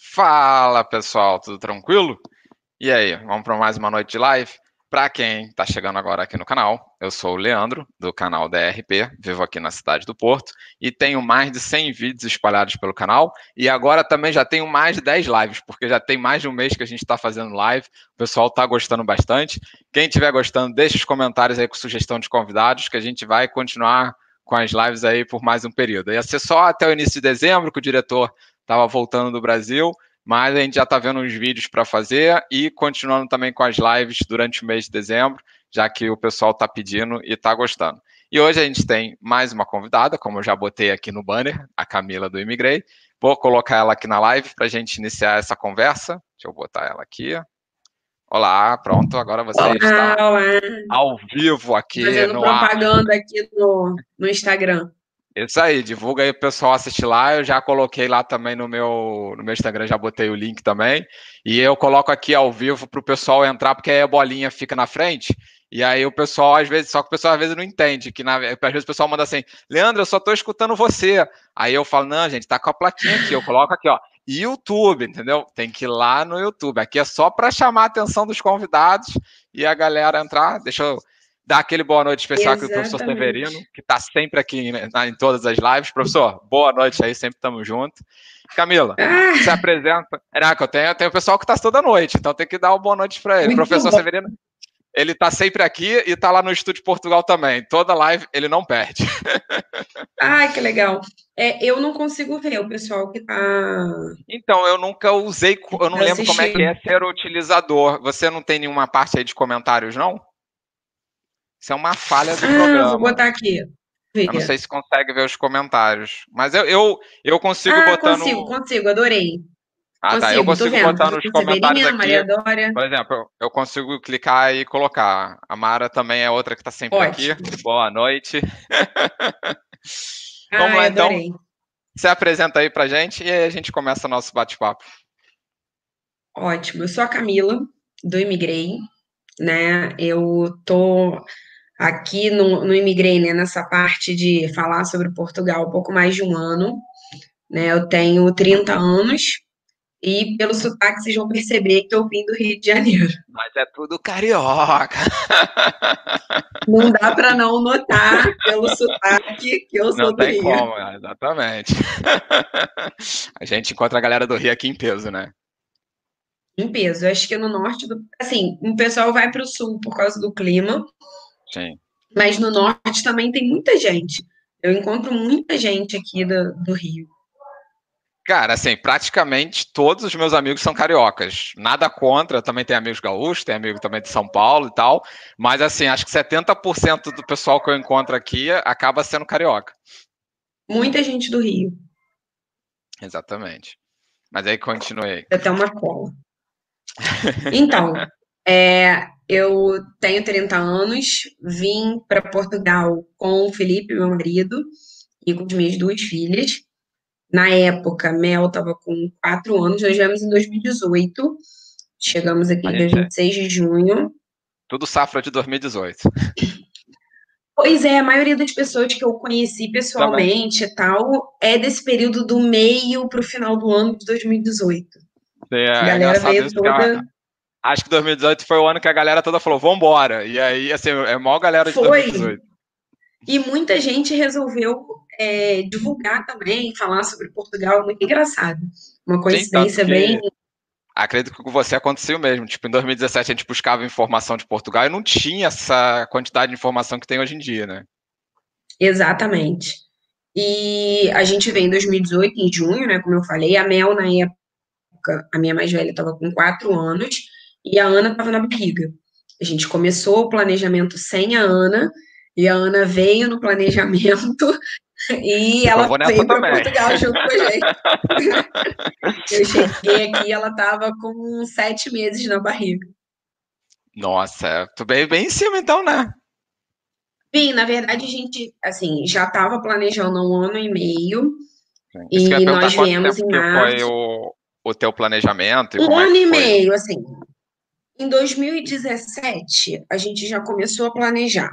Fala pessoal, tudo tranquilo? E aí, vamos para mais uma noite de live? Para quem está chegando agora aqui no canal, eu sou o Leandro, do canal DRP, vivo aqui na cidade do Porto e tenho mais de 100 vídeos espalhados pelo canal e agora também já tenho mais de 10 lives, porque já tem mais de um mês que a gente está fazendo live, o pessoal está gostando bastante. Quem estiver gostando, deixe os comentários aí com sugestão de convidados, que a gente vai continuar com as lives aí por mais um período. Ia ser só até o início de dezembro, que o diretor estava voltando do Brasil, mas a gente já está vendo uns vídeos para fazer e continuando também com as lives durante o mês de dezembro, já que o pessoal está pedindo e está gostando. E hoje a gente tem mais uma convidada, como eu já botei aqui no banner, a Camila do Imigrei. Vou colocar ela aqui na live para a gente iniciar essa conversa. Deixa eu botar ela aqui. Olá, pronto, agora você olá, está olá. ao vivo aqui Fazendo no propaganda ar. aqui no, no Instagram. Isso aí, divulga aí o pessoal assistir lá. Eu já coloquei lá também no meu, no meu Instagram, já botei o link também. E eu coloco aqui ao vivo para o pessoal entrar, porque aí a bolinha fica na frente. E aí o pessoal, às vezes, só que o pessoal às vezes não entende, que na, às vezes o pessoal manda assim, Leandro, eu só estou escutando você. Aí eu falo, não, gente, tá com a plaquinha aqui, eu coloco aqui, ó, YouTube, entendeu? Tem que ir lá no YouTube. Aqui é só para chamar a atenção dos convidados e a galera entrar. Deixa eu dar aquele boa noite especial aqui o professor Severino, que está sempre aqui né, em todas as lives. Professor, boa noite aí, sempre estamos juntos. Camila, ah. se apresenta. Caraca, eu tenho, eu tenho o pessoal que está toda noite, então tem que dar uma boa noite para ele. Muito professor bom. Severino, ele está sempre aqui e está lá no Estúdio Portugal também. Toda live ele não perde. Ai, que legal. É, eu não consigo ver o pessoal que está. Então, eu nunca usei, eu não lembro como é que é ser utilizador. Você não tem nenhuma parte aí de comentários, não? Isso é uma falha do ah, programa. Vou botar aqui. Eu não sei se consegue ver os comentários. Mas eu, eu, eu consigo ah, botar consigo, no... consigo, adorei. Ah, consigo, tá. Eu consigo botar nos comentários aqui. Maria Dória. Por exemplo, eu, eu, consigo clicar e colocar. A Mara também é outra que está sempre Ótimo. aqui. Boa noite. Vamos lá, então. Se apresenta aí pra gente e aí a gente começa o nosso bate-papo. Ótimo. Eu sou a Camila, do Imigrei, né? Eu tô aqui no, no Imigrei, né, nessa parte de falar sobre Portugal um pouco mais de um ano. Né, eu tenho 30 anos e pelo sotaque vocês vão perceber que eu vim do Rio de Janeiro. Mas é tudo carioca. Não dá para não notar pelo sotaque que eu sou não do Rio. Não tem como, exatamente. A gente encontra a galera do Rio aqui em peso, né? Em peso. Eu acho que no norte do. Assim, o pessoal vai para o sul por causa do clima. Sim. Mas no norte também tem muita gente. Eu encontro muita gente aqui do, do Rio. Cara, assim, praticamente todos os meus amigos são cariocas. Nada contra, também tem amigos gaúchos, tem amigo também de São Paulo e tal. Mas, assim, acho que 70% do pessoal que eu encontro aqui acaba sendo carioca. Muita gente do Rio. Exatamente. Mas aí continue Até uma cola. Então, é, eu tenho 30 anos, vim para Portugal com o Felipe, meu marido, e com as minhas duas filhas. Na época, Mel estava com 4 anos, nós viemos em 2018, chegamos aqui dia 26 de junho. Tudo safra de 2018. Pois é, a maioria das pessoas que eu conheci pessoalmente e tal é desse período do meio para o final do ano de 2018. É, a galera veio toda. Acho que 2018 foi o ano que a galera toda falou, vambora. E aí, assim, é a maior galera de foi. 2018. E muita gente resolveu é, divulgar também, falar sobre Portugal, muito engraçado. Uma coincidência Sim, bem. Acredito que com você aconteceu mesmo. Tipo, em 2017 a gente buscava informação de Portugal e não tinha essa quantidade de informação que tem hoje em dia, né? Exatamente. E a gente veio em 2018, em junho, né? Como eu falei, a Mel, na época, época, a minha mais velha estava com quatro anos e a Ana estava na barriga. A gente começou o planejamento sem a Ana, e a Ana veio no planejamento e ela veio para Portugal junto com a gente. Eu cheguei aqui ela estava com sete meses na barriga. Nossa, tu veio bem em cima então, né? Sim, na verdade a gente, assim, já estava planejando um ano e meio, Sim. e nós viemos em março. Foi o, o teu planejamento? um é ano é e meio, assim. Em 2017, a gente já começou a planejar.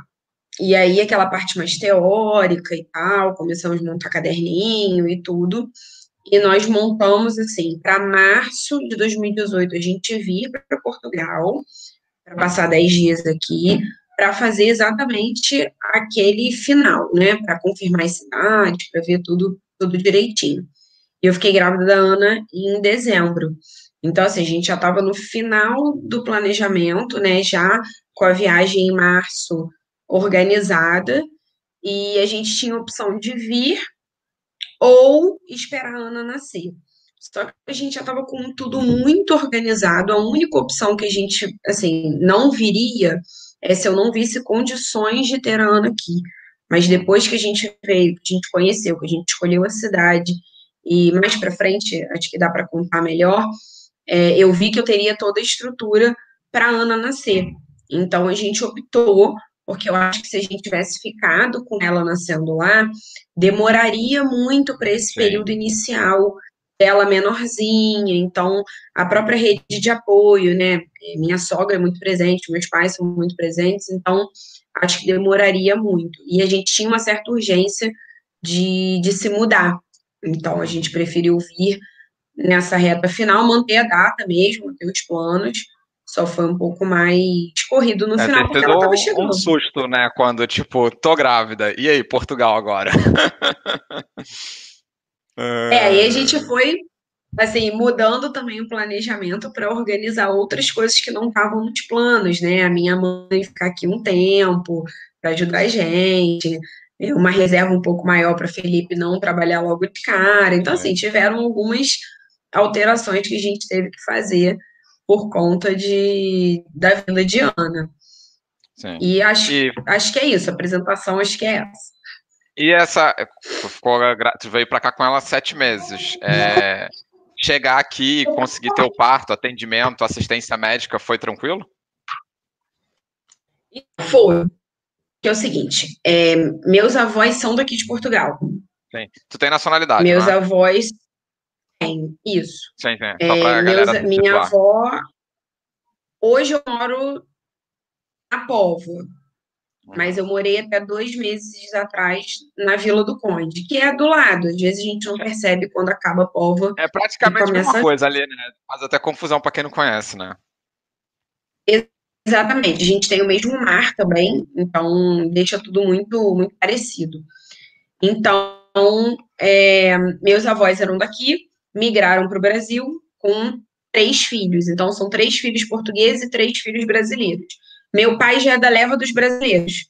E aí, aquela parte mais teórica e tal, começamos a montar caderninho e tudo. e nós montamos assim, para março de 2018 a gente vir para Portugal, para passar 10 dias aqui, para fazer exatamente aquele final, né? Para confirmar as cidades, para ver tudo, tudo direitinho. Eu fiquei grávida da Ana em dezembro. Então, assim, a gente já estava no final do planejamento, né? Já com a viagem em março organizada, e a gente tinha a opção de vir ou esperar a Ana nascer. Só que a gente já estava com tudo muito organizado. A única opção que a gente, assim, não viria é se eu não visse condições de ter a Ana aqui. Mas depois que a gente veio, que a gente conheceu, que a gente escolheu a cidade, e mais para frente, acho que dá para contar melhor, é, eu vi que eu teria toda a estrutura para a Ana nascer. Então a gente optou, porque eu acho que se a gente tivesse ficado com ela nascendo lá, demoraria muito para esse Sim. período inicial dela menorzinha, então a própria rede de apoio, né? Minha sogra é muito presente, meus pais são muito presentes, então acho que demoraria muito. E a gente tinha uma certa urgência de, de se mudar. Então a gente preferiu vir nessa reta final, manter a data mesmo, manter os planos. Só foi um pouco mais corrido no é, final, porque ela tava chegando. um susto, né? Quando, tipo, tô grávida. E aí, Portugal agora? É, aí a gente foi, assim, mudando também o planejamento para organizar outras coisas que não estavam nos planos, né? A minha mãe ficar aqui um tempo para ajudar a gente, né? uma reserva um pouco maior para Felipe não trabalhar logo de cara. Então, assim, tiveram algumas alterações que a gente teve que fazer por conta de, da vinda de Ana. Sim. E acho, e... acho que é isso, a apresentação acho que é essa. E essa, ficou, tu veio para cá com ela sete meses. É, chegar aqui, conseguir ter o parto, atendimento, assistência médica, foi tranquilo? Foi. Que é o seguinte, é, meus avós são daqui de Portugal. Sim. Tu tem nacionalidade, Meus né? avós têm, isso. Sim, sim. É, meus, minha avó... Hoje eu moro na Póvoa. Mas eu morei até dois meses atrás na Vila do Conde, que é do lado. Às vezes a gente não percebe quando acaba a pova. É praticamente a mesma coisa ali, né? Faz até confusão para quem não conhece, né? Exatamente. A gente tem o mesmo mar também, então deixa tudo muito, muito parecido. Então, é, meus avós eram daqui, migraram para o Brasil com três filhos. Então, são três filhos portugueses e três filhos brasileiros. Meu pai já é da leva dos brasileiros.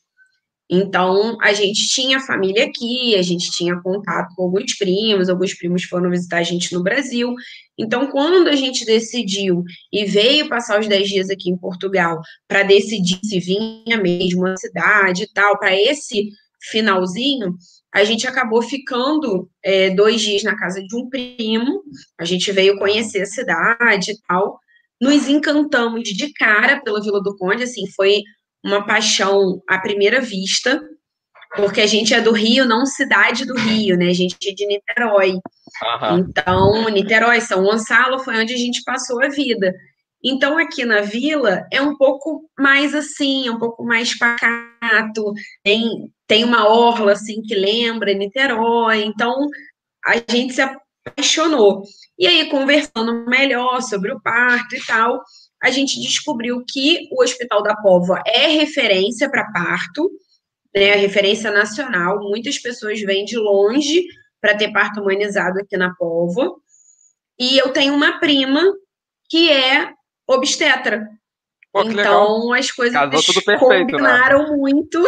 Então, a gente tinha família aqui, a gente tinha contato com alguns primos, alguns primos foram visitar a gente no Brasil. Então, quando a gente decidiu e veio passar os 10 dias aqui em Portugal para decidir se vinha mesmo a cidade e tal, para esse finalzinho, a gente acabou ficando é, dois dias na casa de um primo, a gente veio conhecer a cidade e tal, nos encantamos de cara pela Vila do Conde, assim, foi uma paixão à primeira vista, porque a gente é do Rio, não cidade do Rio, né? A gente é de Niterói. Uhum. Então, Niterói, São Gonçalo foi onde a gente passou a vida. Então, aqui na vila é um pouco mais assim, é um pouco mais pacato, tem, tem uma orla assim que lembra Niterói. Então, a gente se apaixonou. E aí, conversando melhor sobre o parto e tal, a gente descobriu que o Hospital da Póvoa é referência para parto, né, a referência nacional. Muitas pessoas vêm de longe para ter parto humanizado aqui na Póvoa. E eu tenho uma prima que é obstetra. Pô, então, legal. as coisas perfeito, né? combinaram né? muito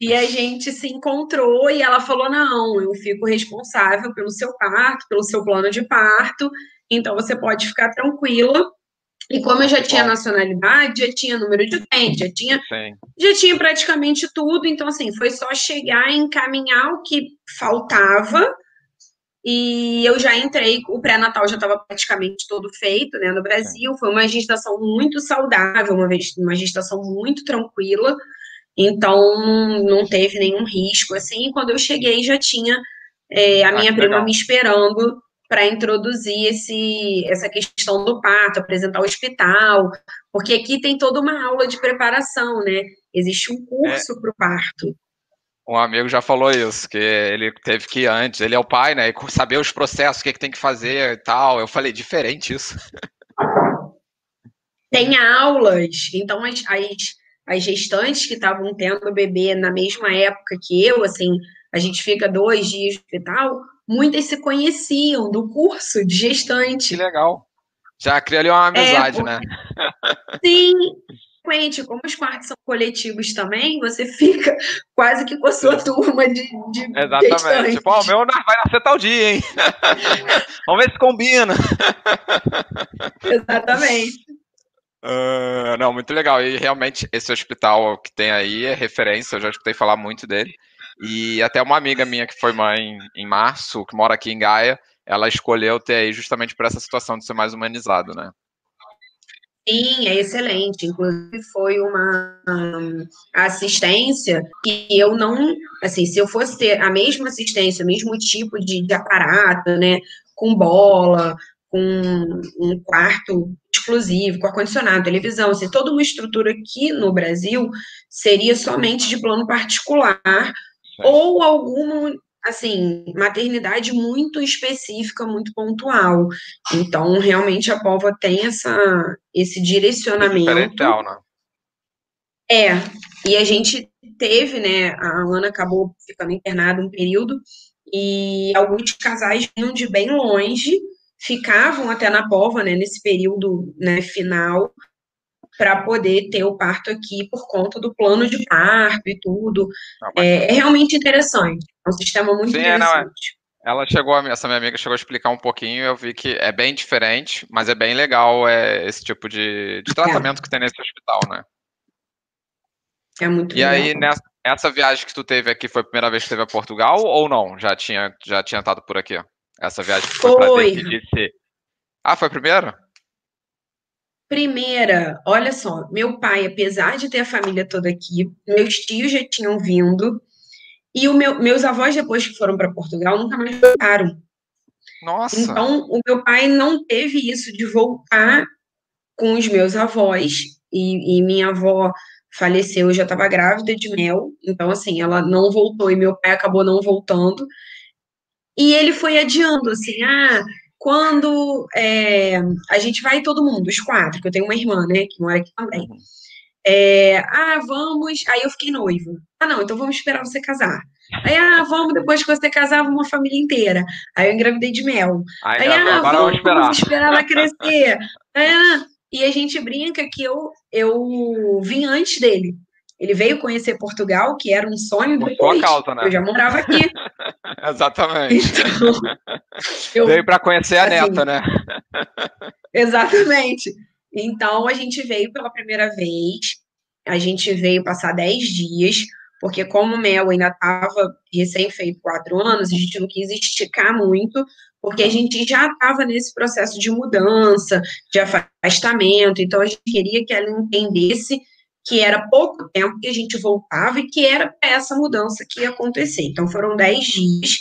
e a gente se encontrou e ela falou: não, eu fico responsável pelo seu parto, pelo seu plano de parto, então você pode ficar tranquila. E como eu já tinha nacionalidade, já tinha número de utente, já tinha, já tinha praticamente tudo. Então, assim, foi só chegar e encaminhar o que faltava. E eu já entrei, o pré-natal já estava praticamente todo feito, né, no Brasil. Foi uma gestação muito saudável, uma, uma gestação muito tranquila. Então, não teve nenhum risco, assim, e quando eu cheguei já tinha é, a ah, minha prima legal. me esperando para introduzir esse, essa questão do parto, apresentar o hospital, porque aqui tem toda uma aula de preparação, né? Existe um curso é. para o parto. Um amigo já falou isso, que ele teve que ir antes, ele é o pai, né? E saber os processos, o que, que tem que fazer e tal. Eu falei, diferente isso. Tem aulas, então as, as, as gestantes que estavam tendo bebê na mesma época que eu, assim, a gente fica dois dias no hospital, muitas se conheciam do curso de gestante. Que legal. Já cria ali uma amizade, é, né? Sim, frequente, como os quartos são coletivos também, você fica quase que com a sua turma de. de Exatamente. Tipo, oh, o meu vai nascer tal dia, hein? Vamos ver se combina. Exatamente. Uh, não, muito legal. E realmente esse hospital que tem aí é referência, eu já escutei falar muito dele. E até uma amiga minha que foi mãe em março, que mora aqui em Gaia, ela escolheu ter aí justamente por essa situação de ser mais humanizado, né? Sim, é excelente. Inclusive, foi uma assistência que eu não. Assim, se eu fosse ter a mesma assistência, o mesmo tipo de, de aparato, né? Com bola, com um quarto exclusivo, com ar-condicionado, televisão, assim, toda uma estrutura aqui no Brasil seria somente de plano particular ou alguma assim, maternidade muito específica, muito pontual. Então, realmente, a Pova tem essa, esse direcionamento. Diferencial, né? É, e a gente teve, né, a Ana acabou ficando internada um período, e alguns casais vinham de bem longe, ficavam até na Pova, né, nesse período, né, final, para poder ter o parto aqui por conta do plano de parto e tudo. Ah, é, é, realmente interessante. É um sistema muito Sim, interessante. É, não, é. Ela chegou, essa minha amiga chegou a explicar um pouquinho, eu vi que é bem diferente, mas é bem legal é, esse tipo de, de tratamento é. que tem nesse hospital, né? É muito E legal. aí, nessa essa viagem que tu teve aqui foi a primeira vez que teve a Portugal ou não? Já tinha, já tinha estado por aqui? Essa viagem que foi, foi. se... Ah, foi a primeira? Primeira, olha só, meu pai, apesar de ter a família toda aqui, meus tios já tinham vindo, e o meu, meus avós, depois que foram para Portugal, nunca mais voltaram. Nossa! Então, o meu pai não teve isso de voltar com os meus avós, e, e minha avó faleceu, eu já estava grávida de mel, então, assim, ela não voltou, e meu pai acabou não voltando. E ele foi adiando, assim, ah, quando é, a gente vai todo mundo, os quatro, que eu tenho uma irmã, né, que mora aqui também. É, ah, vamos. Aí eu fiquei noiva. Ah, não, então vamos esperar você casar. Aí, ah, vamos, depois que você casar, uma família inteira. Aí eu engravidei de mel. Aí, aí ah, vamos, esperar. vamos esperar ela crescer. ah, e a gente brinca que eu, eu vim antes dele. Ele veio conhecer Portugal, que era um sonho Por depois. Causa, né? Eu já morava aqui. Exatamente. Então, eu, veio para conhecer a assim, neta, né? exatamente. Então a gente veio pela primeira vez. A gente veio passar 10 dias, porque como o Mel ainda estava recém-feito quatro anos, a gente não quis esticar muito, porque a gente já estava nesse processo de mudança, de afastamento, então a gente queria que ela entendesse que era pouco tempo que a gente voltava e que era essa mudança que ia acontecer. Então, foram dez dias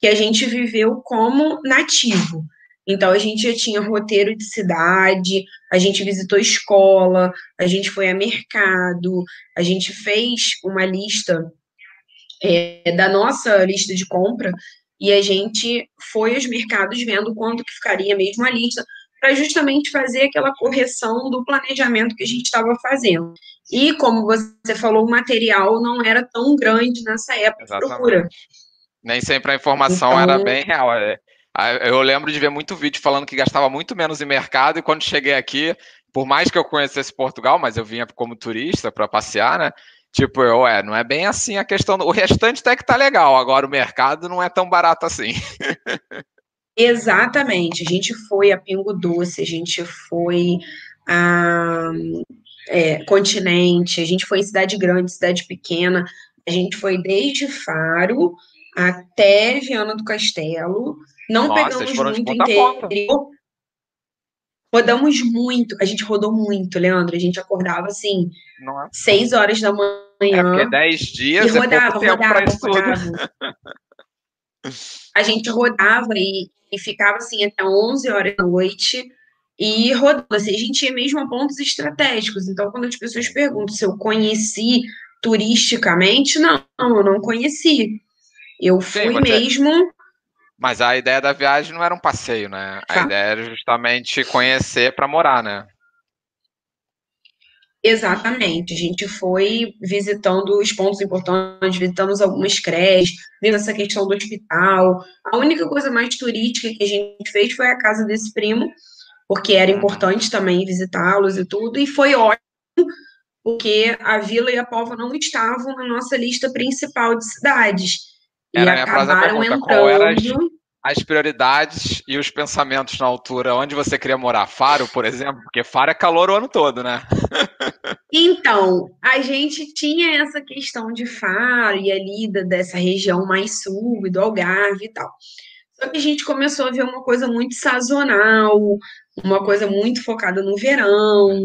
que a gente viveu como nativo. Então, a gente já tinha roteiro de cidade, a gente visitou escola, a gente foi a mercado, a gente fez uma lista é, da nossa lista de compra e a gente foi aos mercados vendo quanto que ficaria mesmo a lista para justamente fazer aquela correção do planejamento que a gente estava fazendo. E, como você falou, o material não era tão grande nessa época Exatamente. procura. Nem sempre a informação então... era bem real. É, eu lembro de ver muito vídeo falando que gastava muito menos em mercado, e quando cheguei aqui, por mais que eu conhecesse Portugal, mas eu vinha como turista para passear, né? Tipo, eu, é, não é bem assim a questão. O restante até que tá legal, agora o mercado não é tão barato assim. Exatamente. A gente foi a Pingo Doce, a gente foi a é, Continente, a gente foi em cidade grande, cidade pequena, a gente foi desde Faro até Viana do Castelo. Não Nossa, pegamos muito interior. Rodamos muito, a gente rodou muito, Leandro. A gente acordava assim, Nossa. seis horas da manhã. É porque dez dias e rodava, é rodava, rodava. a gente rodava e e ficava assim até 11 horas da noite e rodando. Assim, a gente ia mesmo a pontos estratégicos. Então, quando as pessoas perguntam se eu conheci turisticamente, não, eu não conheci. Eu fui Sim, mesmo. Mas a ideia da viagem não era um passeio, né? A tá. ideia era justamente conhecer para morar, né? Exatamente. A gente foi visitando os pontos importantes, visitamos algumas creches, vendo essa questão do hospital. A única coisa mais turística que a gente fez foi a casa desse primo, porque era uhum. importante também visitá-los e tudo, e foi ótimo, porque a Vila e a Pova não estavam na nossa lista principal de cidades. Era e acabaram entrando as prioridades e os pensamentos na altura, onde você queria morar? Faro, por exemplo? Porque Faro é calor o ano todo, né? então, a gente tinha essa questão de Faro e ali dessa região mais sul, do Algarve e tal. Só que a gente começou a ver uma coisa muito sazonal, uma coisa muito focada no verão.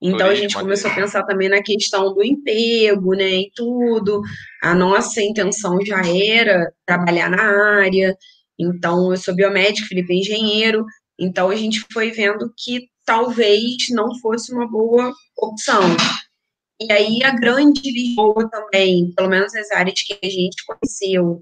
Então a gente começou a pensar também na questão do emprego, né, e tudo. A nossa intenção já era trabalhar na área. Então, eu sou biomédico, Felipe é engenheiro, então a gente foi vendo que talvez não fosse uma boa opção. E aí a grande Lisboa também, pelo menos as áreas que a gente conheceu,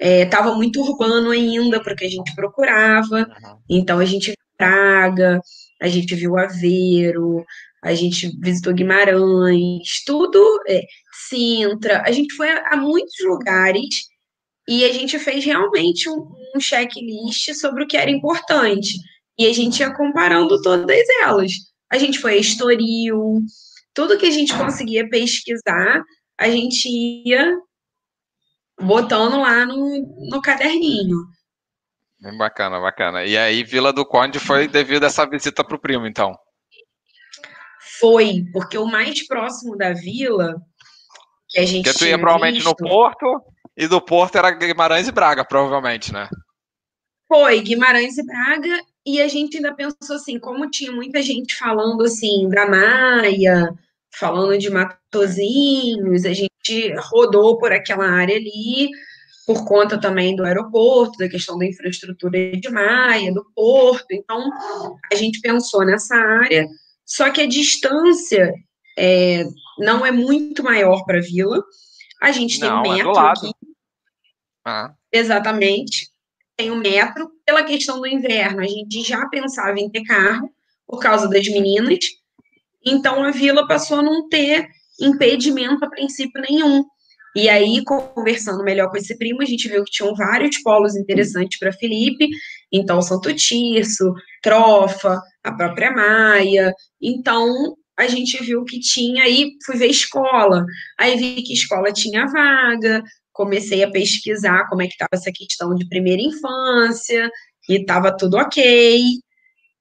estava é, muito urbano ainda para o que a gente procurava. Então a gente viu Praga, a gente viu Aveiro, a gente visitou Guimarães, tudo, é, Sintra. A gente foi a, a muitos lugares e a gente fez realmente um, um checklist sobre o que era importante. E a gente ia comparando todas elas. A gente foi a Estoril, tudo que a gente conseguia pesquisar, a gente ia botando lá no, no caderninho. Bem bacana, bacana. E aí, Vila do Conde foi devido a essa visita para o primo, então? Foi, porque o mais próximo da vila que a gente. Porque tu ia provavelmente visto, no Porto e do Porto era Guimarães e Braga, provavelmente, né? Foi, Guimarães e Braga, e a gente ainda pensou assim, como tinha muita gente falando assim da Maia, falando de Matozinhos, a gente rodou por aquela área ali, por conta também do aeroporto, da questão da infraestrutura de Maia, do porto, então a gente pensou nessa área, só que a distância é, não é muito maior para a vila, a gente tem não, um é metro é aqui, ah. Exatamente. Tem um metro. Pela questão do inverno, a gente já pensava em ter carro, por causa das meninas. Então, a vila passou a não ter impedimento a princípio nenhum. E aí, conversando melhor com esse primo, a gente viu que tinham vários polos interessantes para Felipe. Então, Santo Tirso, Trofa, a própria Maia. Então, a gente viu que tinha aí, fui ver escola. Aí vi que escola tinha vaga, comecei a pesquisar como é que estava essa questão de primeira infância, e estava tudo ok,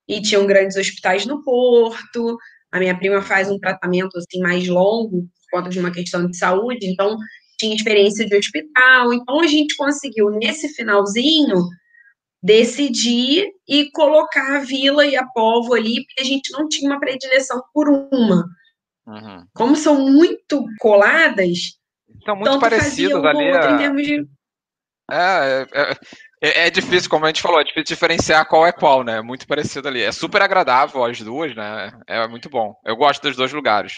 e tinham grandes hospitais no Porto, a minha prima faz um tratamento assim mais longo, por conta de uma questão de saúde, então tinha experiência de hospital, então a gente conseguiu, nesse finalzinho, decidir e colocar a Vila e a Povo ali, porque a gente não tinha uma predileção por uma. Uhum. Como são muito coladas, são muito parecidos ali. A... De... É, é, é, é, difícil, como a gente falou, é difícil diferenciar qual é qual, né? Muito parecido ali. É super agradável as duas, né? É muito bom. Eu gosto dos dois lugares.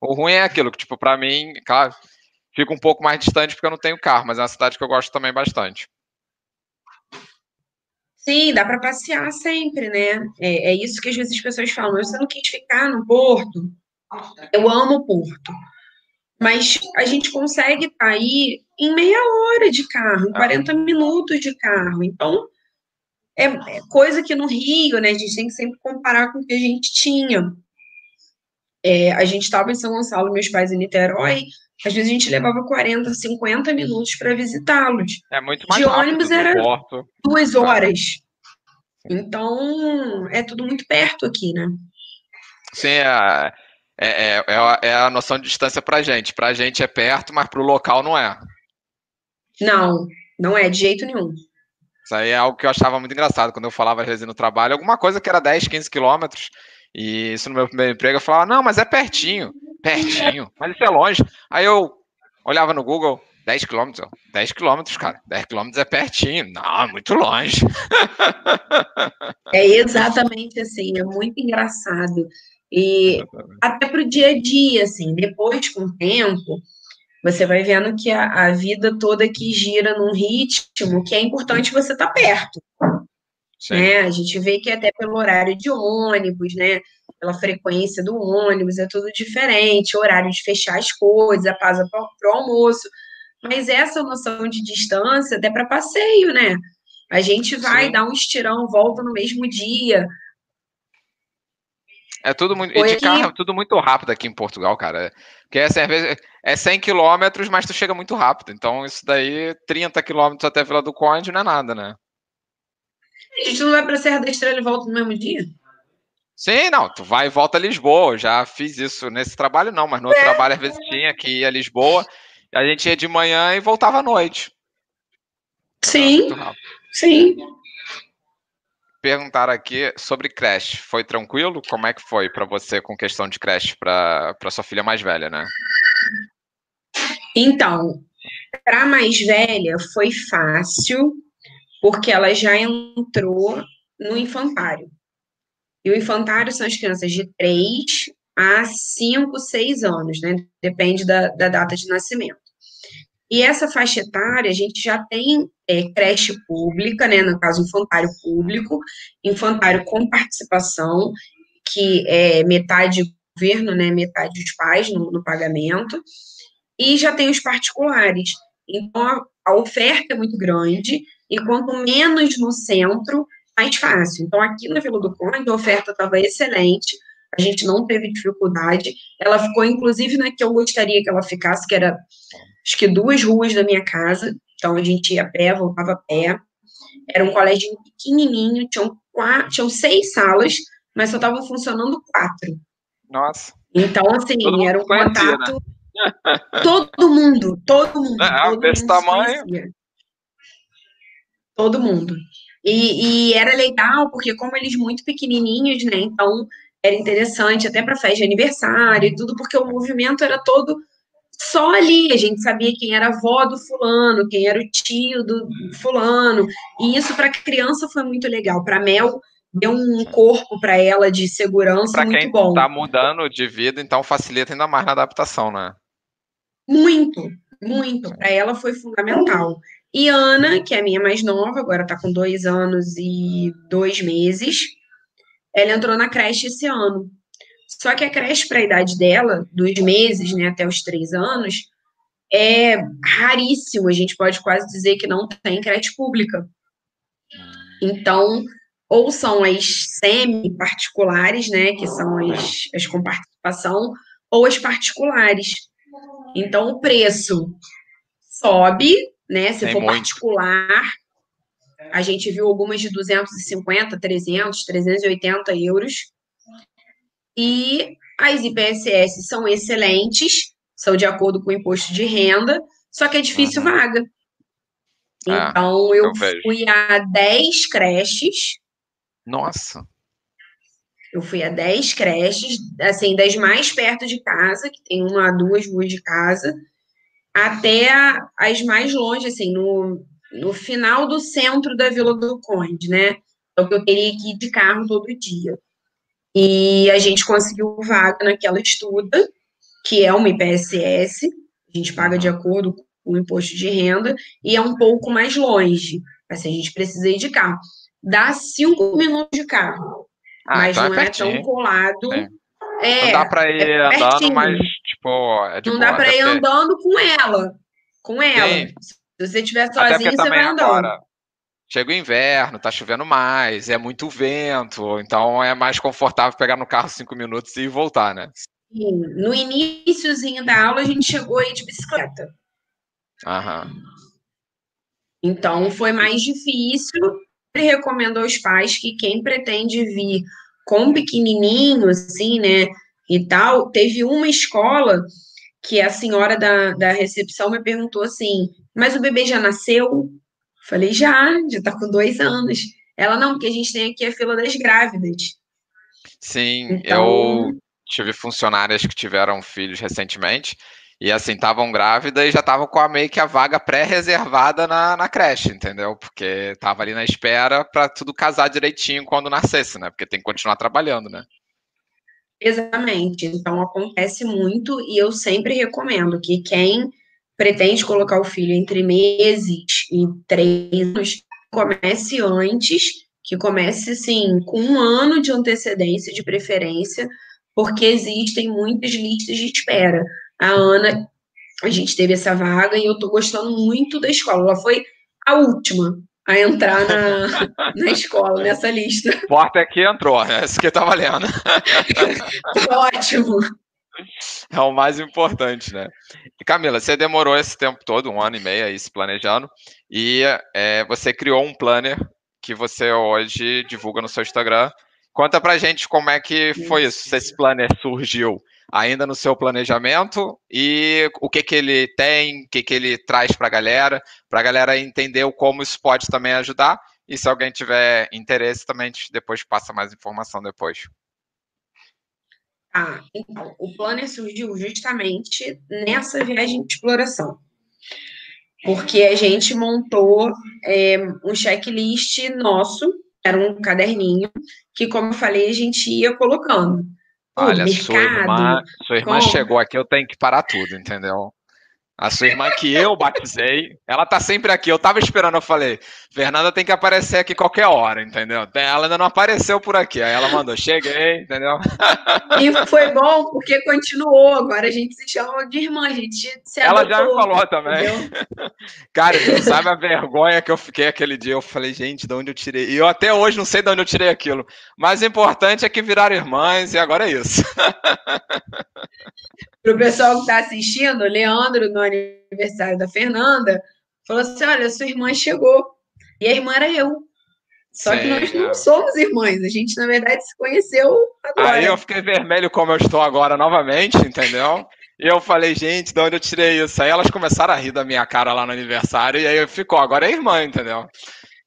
O ruim é aquilo que, tipo, para mim, claro, fica um pouco mais distante porque eu não tenho carro, mas é uma cidade que eu gosto também bastante. Sim, dá para passear sempre, né? É, é, isso que às vezes as pessoas falam. Você não quis ficar no Porto? Eu amo o Porto. Mas a gente consegue estar aí em meia hora de carro, em 40 minutos de carro. Então, é, é coisa que no Rio, né, a gente tem que sempre comparar com o que a gente tinha. É, a gente estava em São Gonçalo, meus pais em Niterói, às vezes a gente levava 40, 50 minutos para visitá-los. É muito mais De ônibus era porto. duas horas. Então, é tudo muito perto aqui, né? Sim, é, é, é, é, é a noção de distância para a gente. Para a gente é perto, mas para o local não é. Não, não é de jeito nenhum. Isso aí é algo que eu achava muito engraçado quando eu falava às vezes no trabalho, alguma coisa que era 10, 15 quilômetros, e isso no meu primeiro emprego eu falava, não, mas é pertinho, pertinho, mas isso é longe. Aí eu olhava no Google, 10 quilômetros, 10 quilômetros, cara, 10 quilômetros é pertinho, não, é muito longe. É exatamente assim, é muito engraçado. E até para o dia a dia, assim, depois, com o tempo, você vai vendo que a, a vida toda que gira num ritmo que é importante você estar tá perto. Né? A gente vê que até pelo horário de ônibus, né? Pela frequência do ônibus, é tudo diferente, horário de fechar as coisas, a pausa para o almoço. Mas essa noção de distância até para passeio, né? A gente vai Sim. dar um estirão, volta no mesmo dia. É tudo muito. Foi e de carro é tudo muito rápido aqui em Portugal, cara. Porque vezes é 100 quilômetros, mas tu chega muito rápido. Então, isso daí, 30 quilômetros até a Vila do Conde não é nada, né? A gente não vai pra Serra da Estrela e volta no mesmo dia? Sim, não, tu vai e volta a Lisboa. Eu já fiz isso nesse trabalho, não, mas no outro é. trabalho às vezes tinha que ir a Lisboa. A gente ia de manhã e voltava à noite. Sim. Sim. Perguntaram aqui sobre creche. Foi tranquilo? Como é que foi para você com questão de creche para sua filha mais velha, né? Então, para mais velha foi fácil, porque ela já entrou no infantário. E o infantário são as crianças de 3 a 5, 6 anos, né? Depende da, da data de nascimento. E essa faixa etária, a gente já tem é, creche pública, né, no caso, infantário público, infantário com participação, que é metade governo, né, metade dos pais no, no pagamento, e já tem os particulares. Então, a, a oferta é muito grande, e quanto menos no centro, mais fácil. Então, aqui na Vila do Conde, a oferta estava excelente, a gente não teve dificuldade. Ela ficou, inclusive, na que eu gostaria que ela ficasse, que era acho que duas ruas da minha casa, então a gente ia a pé, voltava a pé. Era um colégio pequenininho, tinham, quatro, tinham seis salas, mas só estavam funcionando quatro. Nossa. Então, assim, era um contato. Conhecia, né? Todo mundo, todo mundo. É, todo desse mundo tamanho. Todo mundo. E, e, era legal, porque como eles muito pequenininhos, né? Então era interessante até para festa de aniversário e tudo, porque o movimento era todo só ali a gente sabia quem era a avó do fulano, quem era o tio do fulano, e isso para a criança foi muito legal. Para Mel deu um corpo para ela de segurança pra muito bom. Para quem está mudando de vida, então facilita ainda mais na adaptação, né? Muito, muito. Para ela foi fundamental. E Ana, que é a minha mais nova, agora está com dois anos e dois meses, ela entrou na creche esse ano. Só que a creche para a idade dela, dos meses né, até os três anos, é raríssimo. A gente pode quase dizer que não tem creche pública. Então, ou são as semi-particulares, né, que são as, as com participação, ou as particulares. Então, o preço sobe, né, se tem for muito. particular, a gente viu algumas de 250, 300, 380 euros, e as IPSS são excelentes, são de acordo com o imposto de renda, só que é difícil uhum. vaga. Ah, então, eu, eu fui a 10 creches. Nossa! Eu fui a 10 creches, assim, das mais perto de casa, que tem uma duas ruas de casa, até as mais longe, assim, no, no final do centro da Vila do Conde, né? Então, eu teria que ir de carro todo dia. E a gente conseguiu vaga naquela estuda, que é uma IPSS, a gente paga de acordo com o imposto de renda, e é um pouco mais longe. Assim, a gente precisa ir de carro. Dá cinco minutos de carro, ah, mas é não é, é tão colado. É. É, não dá para ir é andando, mas tipo, é Não dá para ir andando com ela. Com ela. Sim. Se você estiver sozinho, você vai andando. Agora, chega o inverno, tá chovendo mais, é muito vento, então é mais confortável pegar no carro cinco minutos e voltar, né? Sim. No iníciozinho da aula, a gente chegou aí de bicicleta. Aham. Então, foi mais difícil. Ele recomendou aos pais que quem pretende vir com pequenininho, assim, né, e tal, teve uma escola que a senhora da, da recepção me perguntou assim, mas o bebê já nasceu? Falei, já, já tá com dois anos. Ela, não, porque a gente tem aqui a fila das grávidas. Sim, então... eu tive funcionárias que tiveram filhos recentemente, e assim, estavam grávidas e já estavam com a meio que a vaga pré-reservada na, na creche, entendeu? Porque tava ali na espera para tudo casar direitinho quando nascesse, né? Porque tem que continuar trabalhando, né? Exatamente. Então acontece muito e eu sempre recomendo que quem pretende colocar o filho entre meses e três anos, comece antes, que comece, assim, com um ano de antecedência, de preferência, porque existem muitas listas de espera. A Ana, a gente teve essa vaga e eu tô gostando muito da escola. Ela foi a última a entrar na, na escola, nessa lista. Porta é que entrou, é isso que tá valendo. Ótimo. É o mais importante, né? E Camila, você demorou esse tempo todo, um ano e meio aí se planejando, e é, você criou um planner que você hoje divulga no seu Instagram. Conta pra gente como é que foi isso, se esse planner surgiu ainda no seu planejamento e o que que ele tem, o que que ele traz para a galera, para a galera entender como isso pode também ajudar. E se alguém tiver interesse, também depois passa mais informação depois. Ah, então, o planner surgiu justamente nessa viagem de exploração. Porque a gente montou é, um checklist nosso, era um caderninho, que, como eu falei, a gente ia colocando. Olha, mercado, sua irmã, sua irmã chegou aqui, eu tenho que parar tudo, entendeu? A sua irmã que eu batizei, ela tá sempre aqui. Eu tava esperando, eu falei, Fernanda tem que aparecer aqui qualquer hora, entendeu? Ela ainda não apareceu por aqui. Aí ela mandou, cheguei, entendeu? E foi bom porque continuou. Agora a gente se chama de irmã, a gente se Ela já me falou também. Entendeu? Cara, sabe a vergonha que eu fiquei aquele dia? Eu falei, gente, de onde eu tirei? E eu até hoje não sei de onde eu tirei aquilo. Mas o importante é que viraram irmãs e agora é isso. Para o pessoal que está assistindo, Leandro, no aniversário da Fernanda, falou assim: olha, sua irmã chegou. E a irmã era eu. Só Sim, que nós não é. somos irmãs, a gente, na verdade, se conheceu agora. Aí eu fiquei vermelho como eu estou agora novamente, entendeu? E eu falei, gente, de onde eu tirei isso? Aí elas começaram a rir da minha cara lá no aniversário, e aí ficou, agora é irmã, entendeu?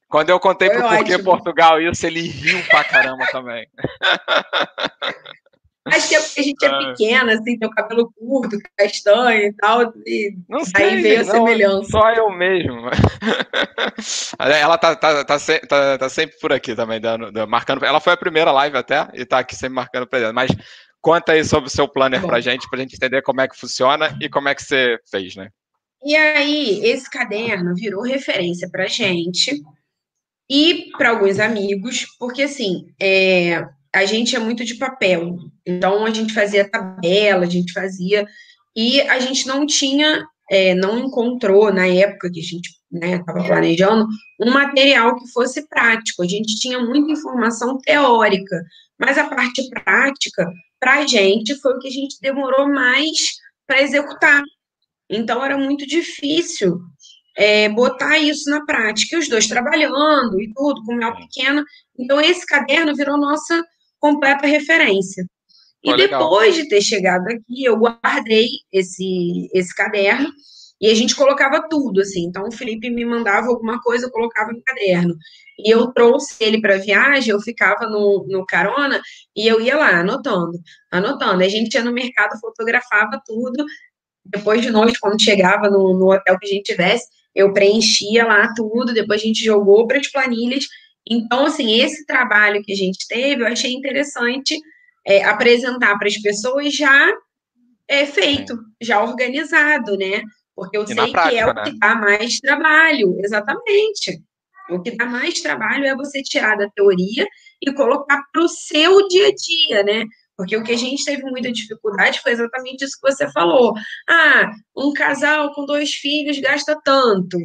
Quando eu contei Foi pro Porquê Portugal isso, ele riu pra caramba também. Acho que é porque a gente é ah. pequena, assim, tem o cabelo curto, castanho e tal, e não sei, aí veio a semelhança. Só eu mesmo. ela tá, tá, tá, tá, tá, sempre por aqui também, dando, marcando. Ela foi a primeira live até, e tá aqui sempre marcando presença. Mas conta aí sobre o seu planner Bom. pra gente, pra gente entender como é que funciona e como é que você fez, né? E aí, esse caderno virou referência pra gente e para alguns amigos, porque assim, é, a gente é muito de papel. Então, a gente fazia tabela, a gente fazia. E a gente não tinha, é, não encontrou, na época que a gente estava né, planejando, um material que fosse prático. A gente tinha muita informação teórica, mas a parte prática, para a gente, foi o que a gente demorou mais para executar. Então, era muito difícil é, botar isso na prática. E os dois trabalhando e tudo, com o meu pequeno. Então, esse caderno virou nossa completa referência. E oh, depois de ter chegado aqui, eu guardei esse, esse caderno e a gente colocava tudo, assim. Então, o Felipe me mandava alguma coisa, eu colocava no caderno. E eu trouxe ele para viagem, eu ficava no, no carona e eu ia lá, anotando, anotando. A gente ia no mercado, fotografava tudo. Depois de noite, quando chegava no, no hotel que a gente tivesse, eu preenchia lá tudo, depois a gente jogou para as planilhas então, assim, esse trabalho que a gente teve, eu achei interessante é, apresentar para as pessoas já é, feito, já organizado, né? Porque eu e sei prática, que é o né? que dá mais trabalho, exatamente. O que dá mais trabalho é você tirar da teoria e colocar para o seu dia a dia, né? Porque o que a gente teve muita dificuldade foi exatamente isso que você falou. Ah, um casal com dois filhos gasta tanto.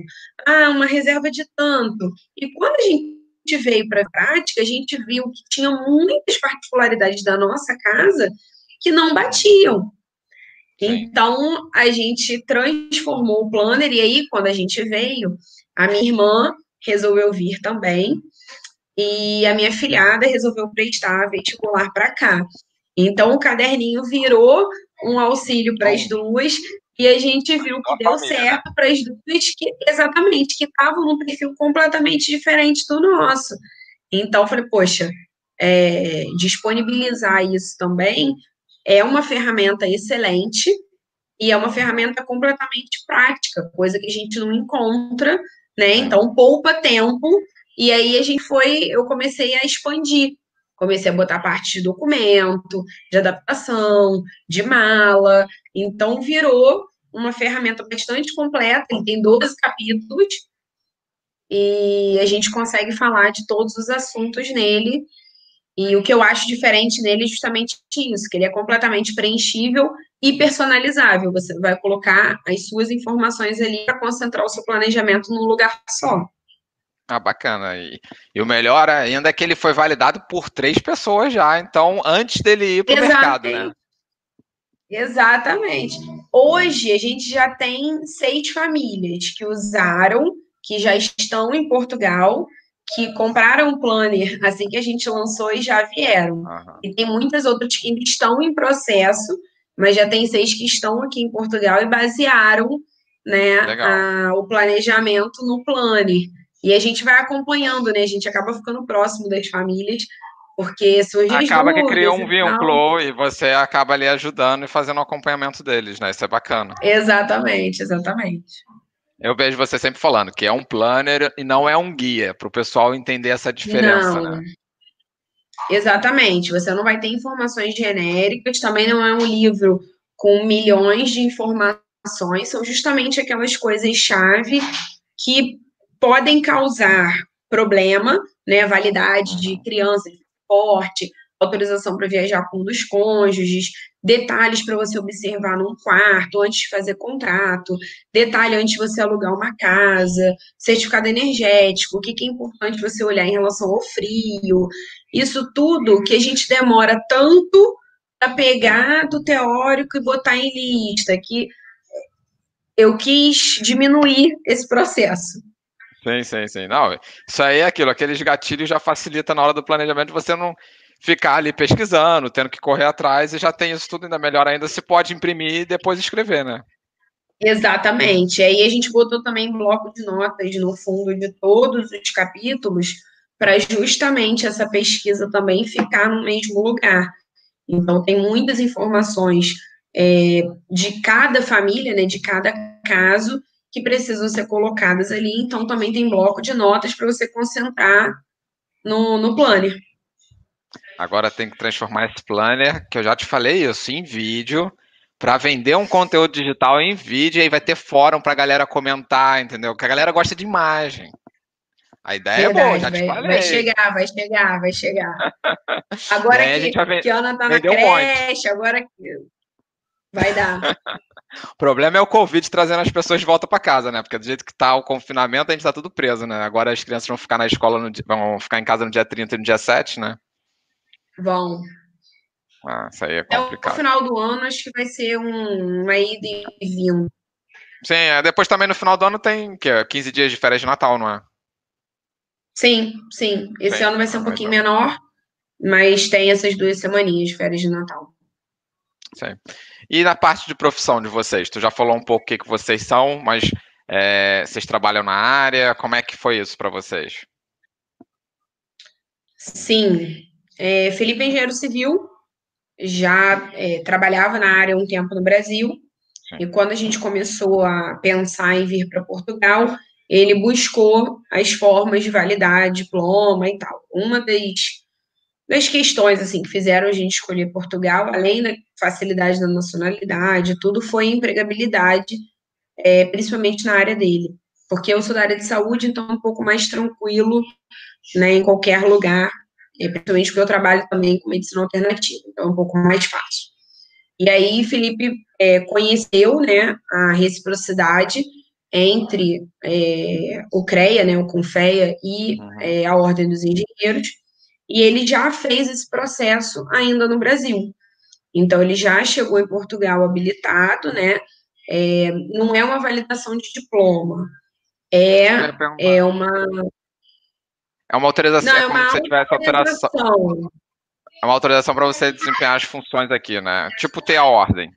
Ah, uma reserva de tanto. E quando a gente gente veio para a prática, a gente viu que tinha muitas particularidades da nossa casa que não batiam. Então, a gente transformou o planner, e aí, quando a gente veio, a minha irmã resolveu vir também, e a minha filhada resolveu prestar vestibular para cá. Então, o caderninho virou um auxílio para as duas, e a gente viu que deu família, certo né? para as duas que exatamente que estavam num perfil completamente diferente do nosso. Então, eu falei, poxa, é, disponibilizar isso também é uma ferramenta excelente e é uma ferramenta completamente prática, coisa que a gente não encontra, né? Então, poupa tempo. E aí a gente foi, eu comecei a expandir. Comecei a botar parte de documento, de adaptação, de mala. Então, virou uma ferramenta bastante completa, ele tem 12 capítulos, e a gente consegue falar de todos os assuntos nele. E o que eu acho diferente nele é justamente isso, que ele é completamente preenchível e personalizável. Você vai colocar as suas informações ali para concentrar o seu planejamento num lugar só. Ah, bacana. E, e, o melhor ainda é que ele foi validado por três pessoas já, então antes dele ir para o mercado, né? Exatamente. Hoje a gente já tem seis famílias que usaram, que já estão em Portugal, que compraram o planner assim que a gente lançou e já vieram. Uhum. E tem muitas outras que ainda estão em processo, mas já tem seis que estão aqui em Portugal e basearam né, a, o planejamento no planner. E a gente vai acompanhando, né? A gente acaba ficando próximo das famílias, porque surge Acaba que cria um vínculo e você acaba ali ajudando e fazendo o acompanhamento deles, né? Isso é bacana. Exatamente, exatamente. Eu vejo você sempre falando que é um planner e não é um guia, para o pessoal entender essa diferença, não. né? Exatamente. Você não vai ter informações genéricas, também não é um livro com milhões de informações, são justamente aquelas coisas-chave que podem causar problema, né? Validade de criança, de porte, autorização para viajar com um dos cônjuges, detalhes para você observar num quarto antes de fazer contrato, detalhe antes de você alugar uma casa, certificado energético, o que, que é importante você olhar em relação ao frio, isso tudo que a gente demora tanto para pegar do teórico e botar em lista, que eu quis diminuir esse processo. Sim, sim, sim. Não, isso aí é aquilo, aqueles gatilhos já facilita na hora do planejamento você não ficar ali pesquisando, tendo que correr atrás, e já tem isso tudo ainda melhor ainda, se pode imprimir e depois escrever, né? Exatamente. Aí a gente botou também bloco de notas no fundo de todos os capítulos, para justamente essa pesquisa também ficar no mesmo lugar. Então, tem muitas informações é, de cada família, né, de cada caso, que precisam ser colocadas ali. Então, também tem bloco de notas para você concentrar no, no planner. Agora tem que transformar esse planner, que eu já te falei isso, em vídeo, para vender um conteúdo digital em vídeo, e aí vai ter fórum para a galera comentar, entendeu? Que a galera gosta de imagem. A ideia Verdade, é boa, já te vai, falei. Vai chegar, vai chegar, vai chegar. Agora que, a que Ana tá na creche, um agora que vai dar. o problema é o Covid trazendo as pessoas de volta para casa, né? Porque do jeito que tá o confinamento, a gente tá tudo preso, né? Agora as crianças vão ficar na escola, no, vão ficar em casa no dia 30 e no dia 7, né? Vão. Ah, isso aí é complicado. Até o final do ano, acho que vai ser um, uma ida e vindo. Sim, é, depois também no final do ano tem que 15 dias de férias de Natal, não é? Sim, sim. Esse sim, ano vai ser um pouquinho menor, mas tem essas duas semaninhas de férias de Natal. Sim. E na parte de profissão de vocês, tu já falou um pouco o que, que vocês são, mas é, vocês trabalham na área, como é que foi isso para vocês? Sim, é, Felipe é engenheiro civil, já é, trabalhava na área um tempo no Brasil, e quando a gente começou a pensar em vir para Portugal, ele buscou as formas de validar diploma e tal. Uma das, das questões assim que fizeram a gente escolher Portugal, além da facilidade da nacionalidade, tudo foi empregabilidade, é, principalmente na área dele. Porque eu sou da área de saúde, então é um pouco mais tranquilo né, em qualquer lugar, é, principalmente porque eu trabalho também com medicina alternativa, então é um pouco mais fácil. E aí, Felipe é, conheceu né, a reciprocidade entre é, o CREA, né, o CONFEA e uhum. é, a Ordem dos Engenheiros, e ele já fez esse processo ainda no Brasil. Então, ele já chegou em Portugal habilitado, né, é, não é uma validação de diploma, é, é uma... É uma autorização, não, é, é como se você tivesse autorização. É uma autorização para você desempenhar as funções aqui, né? Tipo ter a ordem.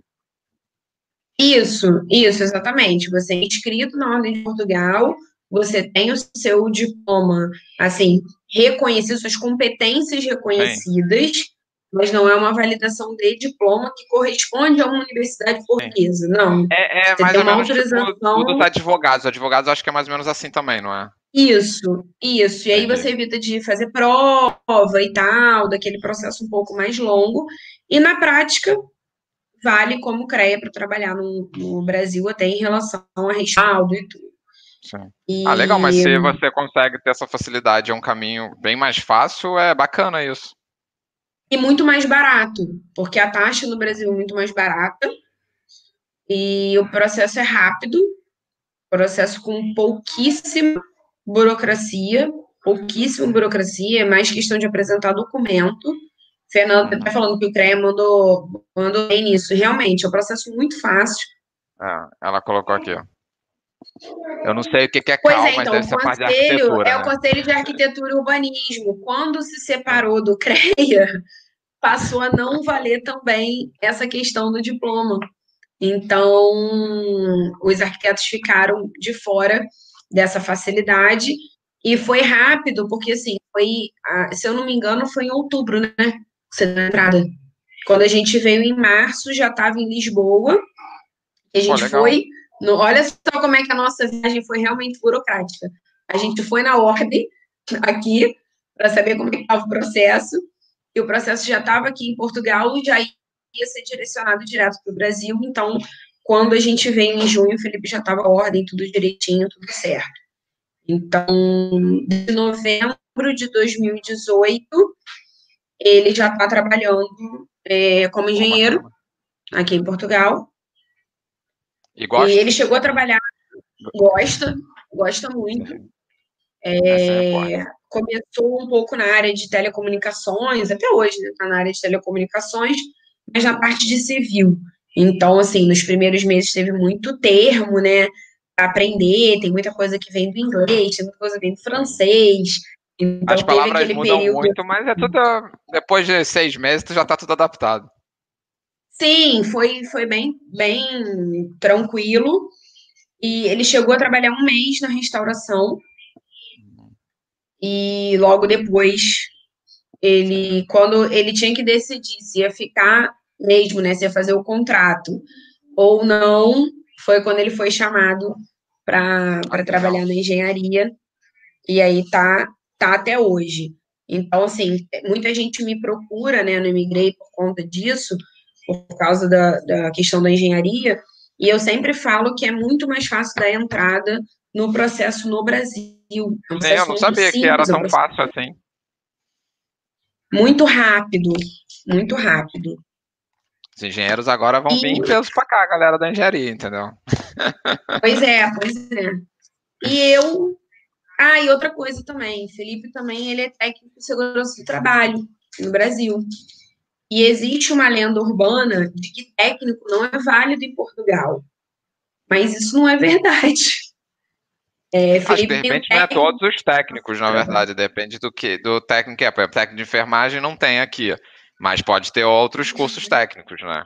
Isso, isso, exatamente. Você é inscrito na Ordem de Portugal, você tem o seu diploma, assim, reconhecido, suas competências reconhecidas, Sim. mas não é uma validação de diploma que corresponde a uma universidade portuguesa, não. É, é mais ou menos tipo autorização... tipo, dos advogados. Advogados acho que é mais ou menos assim também, não é? Isso, isso. E aí você evita de fazer prova e tal, daquele processo um pouco mais longo. E na prática, vale como CREA para trabalhar no, no, Brasil, até em relação a respaldo e tudo. Sim. E... Ah, legal, mas se você consegue ter essa facilidade, é um caminho bem mais fácil, é bacana isso. E muito mais barato, porque a taxa no Brasil é muito mais barata e o processo é rápido, processo com pouquíssima burocracia, pouquíssima burocracia, é mais questão de apresentar documento. Fernando está falando que o CREA mandou, mandou bem nisso. Realmente, é um processo muito fácil. Ah, ela colocou aqui, ó. Eu não sei o que é pois CAL, é, então, mas deve de arquitetura. É né? o Conselho de Arquitetura e Urbanismo. Quando se separou do CREA, passou a não valer também essa questão do diploma. Então, os arquitetos ficaram de fora dessa facilidade e foi rápido, porque assim, foi, se eu não me engano, foi em outubro, né? Você entrada. Quando a gente veio em março, já estava em Lisboa. E a gente foi. No, olha só como é que a nossa viagem foi realmente burocrática. A gente foi na ordem aqui para saber como é estava o processo. E o processo já estava aqui em Portugal e já ia ser direcionado direto para o Brasil. Então, quando a gente veio em junho, o Felipe já estava ordem, tudo direitinho, tudo certo. Então, de novembro de 2018, ele já está trabalhando é, como engenheiro aqui em Portugal. E, gosta? e ele chegou a trabalhar, gosta, gosta muito. É, é começou um pouco na área de telecomunicações, até hoje está né, na área de telecomunicações, mas na parte de civil. Então, assim, nos primeiros meses teve muito termo, né, para aprender, tem muita coisa que vem do inglês, tem muita coisa que vem do francês. Então, As palavras mudam período... muito, mas é tudo, depois de seis meses, já está tudo adaptado. Sim, foi, foi bem, bem tranquilo. E ele chegou a trabalhar um mês na restauração. E logo depois, ele, quando ele tinha que decidir se ia ficar mesmo, né, se ia fazer o contrato ou não, foi quando ele foi chamado para trabalhar na engenharia, e aí tá, tá até hoje. Então, assim, muita gente me procura, né, no Imigrei por conta disso, por causa da, da questão da engenharia, e eu sempre falo que é muito mais fácil dar entrada no processo no Brasil. É um eu não sabia que era tão fácil assim. Muito rápido, muito rápido. Os engenheiros agora vão e... vir peso para cá, galera da engenharia, entendeu? Pois é, pois é. E eu. Ah, e outra coisa também, Felipe também ele é técnico de segurança do trabalho no Brasil. E existe uma lenda urbana de que técnico não é válido em Portugal. Mas isso não é verdade. É, Felipe de repente não é todos os técnicos, na verdade, depende do que do técnico que é. Por exemplo, técnico de enfermagem não tem aqui. Mas pode ter outros cursos técnicos, né?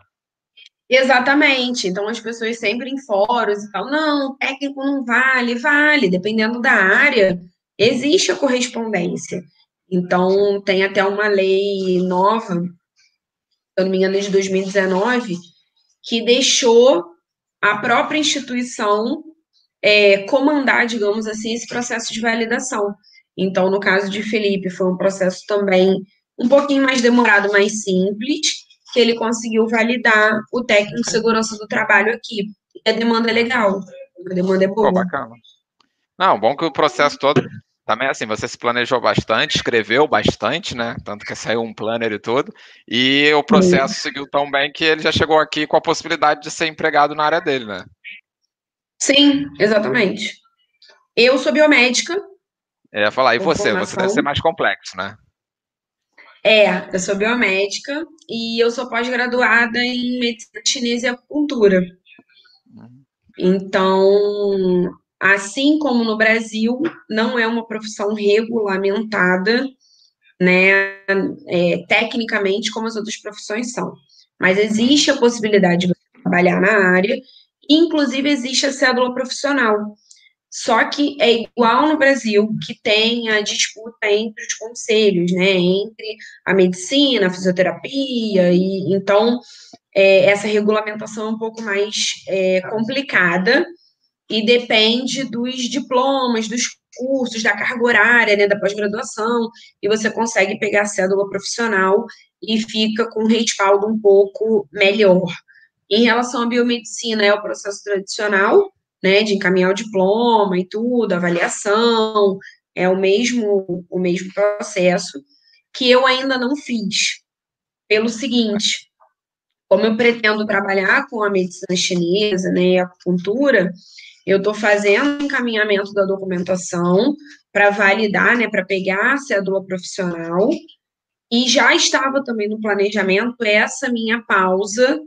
Exatamente. Então as pessoas sempre em fóruns e tal, não, técnico não vale, vale, dependendo da área, existe a correspondência. Então tem até uma lei nova, eu não me engano, de 2019, que deixou a própria instituição é, comandar, digamos assim, esse processo de validação. Então, no caso de Felipe, foi um processo também um pouquinho mais demorado, mais simples, que ele conseguiu validar o técnico de segurança do trabalho aqui. E a demanda é legal, a demanda é boa. Pô, bacana. Não, bom que o processo todo também assim, você se planejou bastante, escreveu bastante, né? Tanto que saiu um planner e tudo. E o processo Sim. seguiu tão bem que ele já chegou aqui com a possibilidade de ser empregado na área dele, né? Sim, exatamente. Eu sou biomédica. Eu ia falar, e você? Você deve ser mais complexo, né? É, eu sou biomédica e eu sou pós-graduada em medicina chinesa e acupuntura. Então, assim como no Brasil, não é uma profissão regulamentada, né, é, tecnicamente, como as outras profissões são. Mas existe a possibilidade de trabalhar na área, inclusive existe a cédula profissional. Só que é igual no Brasil, que tem a disputa entre os conselhos, né? Entre a medicina, a fisioterapia, e então é, essa regulamentação é um pouco mais é, complicada e depende dos diplomas, dos cursos, da carga horária, né, da pós-graduação, e você consegue pegar a cédula profissional e fica com um respaldo um pouco melhor. Em relação à biomedicina, é o processo tradicional, né, de encaminhar o diploma e tudo, avaliação, é o mesmo, o mesmo processo, que eu ainda não fiz. Pelo seguinte, como eu pretendo trabalhar com a medicina chinesa, né, e a acupuntura, eu estou fazendo encaminhamento da documentação para validar, né, para pegar a cédula profissional, e já estava também no planejamento essa minha pausa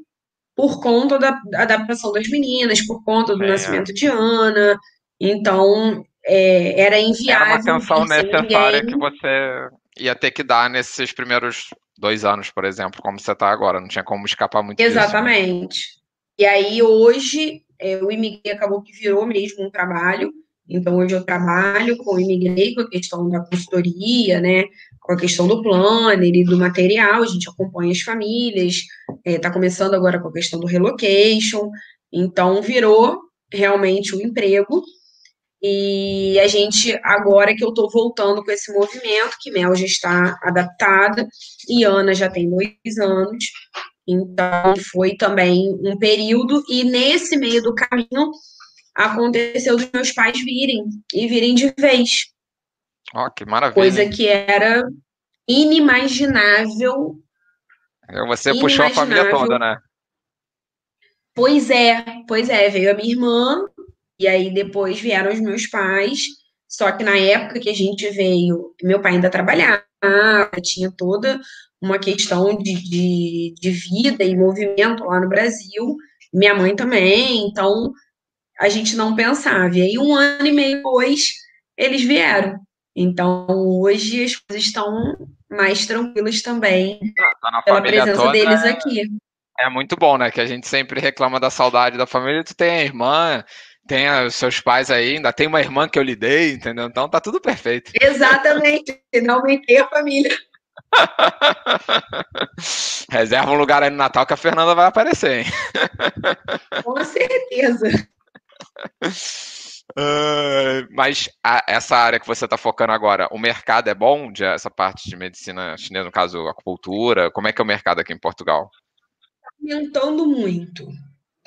por conta da adaptação das meninas, por conta do é. nascimento de Ana. Então, é, era inviável. Era uma atenção necessária que você ia ter que dar nesses primeiros dois anos, por exemplo, como você está agora. Não tinha como escapar muito Exatamente. Disso, né? E aí, hoje, é, o imigrei acabou que virou mesmo um trabalho. Então, hoje eu trabalho com o imigrei, com a questão da consultoria, né? com a questão do planner e do material, a gente acompanha as famílias, está é, começando agora com a questão do relocation, então virou realmente um emprego, e a gente, agora que eu estou voltando com esse movimento, que Mel já está adaptada, e Ana já tem dois anos, então foi também um período, e nesse meio do caminho aconteceu dos meus pais virem, e virem de vez. Ó, oh, que maravilha. Coisa que era inimaginável. Você inimaginável. puxou a família toda, né? Pois é, pois é, veio a minha irmã, e aí depois vieram os meus pais. Só que na época que a gente veio, meu pai ainda trabalhava, tinha toda uma questão de, de, de vida e movimento lá no Brasil, minha mãe também, então a gente não pensava. E aí, um ano e meio depois, eles vieram. Então, hoje as coisas estão mais tranquilas também tá pela presença toda, deles aqui. É muito bom, né? Que a gente sempre reclama da saudade da família. Tu tem a irmã, tem os seus pais aí, ainda tem uma irmã que eu lidei, entendeu? Então tá tudo perfeito. Exatamente, não aumentei a família. Reserva um lugar aí no Natal que a Fernanda vai aparecer, hein? Com certeza. Uh, mas a, essa área que você está focando agora, o mercado é bom de essa parte de medicina chinesa, no caso, acupuntura? Como é que é o mercado aqui em Portugal? Está aumentando muito.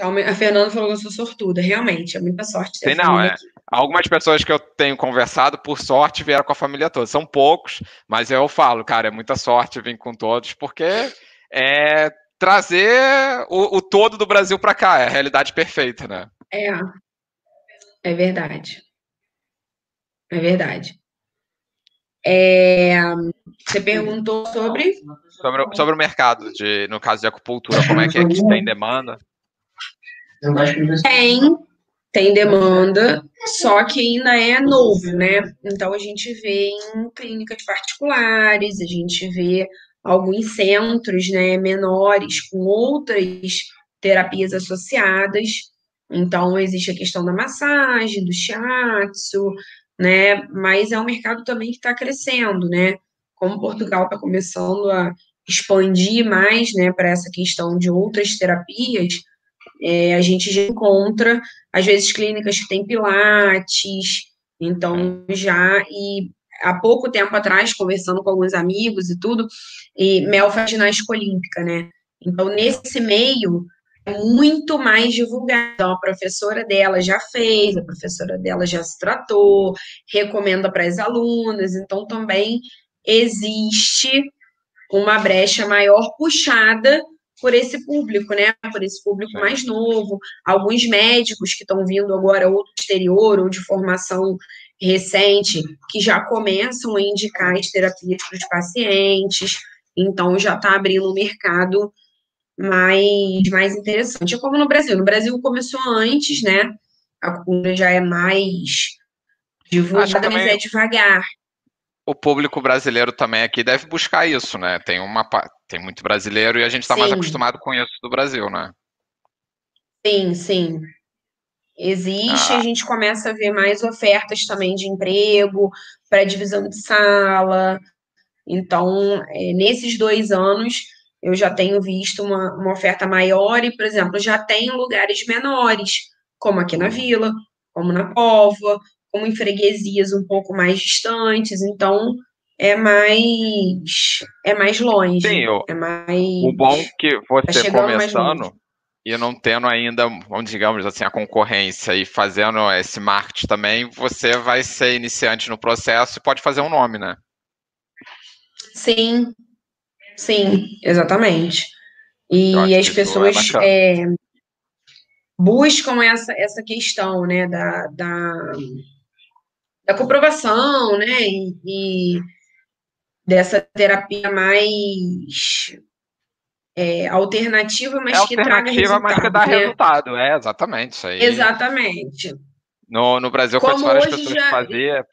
Então, a Fernanda falou que eu sou sortuda, realmente, é muita sorte Sim, não, é. Aqui. Algumas pessoas que eu tenho conversado, por sorte, vieram com a família toda. São poucos, mas eu falo, cara, é muita sorte vir com todos, porque é trazer o, o todo do Brasil para cá, é a realidade perfeita, né? É, é verdade. É verdade. É, você perguntou sobre... sobre... Sobre o mercado, de, no caso de acupuntura, como é que, é que tem demanda? Tem, tem demanda, só que ainda é novo, né? Então a gente vê em clínicas particulares, a gente vê alguns centros né, menores com outras terapias associadas, então, existe a questão da massagem, do shiatsu, né? Mas é um mercado também que está crescendo, né? Como Portugal está começando a expandir mais, né, para essa questão de outras terapias, é, a gente já encontra, às vezes, clínicas que têm pilates, então já, e há pouco tempo atrás, conversando com alguns amigos e tudo, e Mel faz ginástica olímpica, né? Então, nesse meio, muito mais divulgado. Então, a professora dela já fez, a professora dela já se tratou, recomenda para as alunas, então também existe uma brecha maior puxada por esse público, né? Por esse público mais novo. Alguns médicos que estão vindo agora ou do exterior ou de formação recente, que já começam a indicar as terapias para os pacientes. Então, já está abrindo o mercado mais, mais interessante. É como no Brasil. No Brasil começou antes, né? A cultura já é mais divulgada, mas é devagar. O público brasileiro também aqui deve buscar isso, né? Tem uma tem muito brasileiro e a gente está mais acostumado com isso do Brasil, né? Sim, sim. Existe, ah. a gente começa a ver mais ofertas também de emprego para divisão de sala. Então, é, nesses dois anos, eu já tenho visto uma, uma oferta maior e, por exemplo, já tem lugares menores, como aqui na vila, como na Pova, como em freguesias um pouco mais distantes, então é mais é mais longe. Sim, o, é mais, o bom que você tá começando e não tendo ainda, vamos digamos assim, a concorrência e fazendo esse marketing também, você vai ser iniciante no processo e pode fazer um nome, né? Sim, sim, exatamente. E as é pessoas é é, buscam essa, essa questão, né, da, da, da comprovação, né, e, e dessa terapia mais é, alternativa, mas é que traga resultado. mas que dá né? resultado, é, exatamente. Isso aí. Exatamente. No, no Brasil, com várias pessoas já... fazer,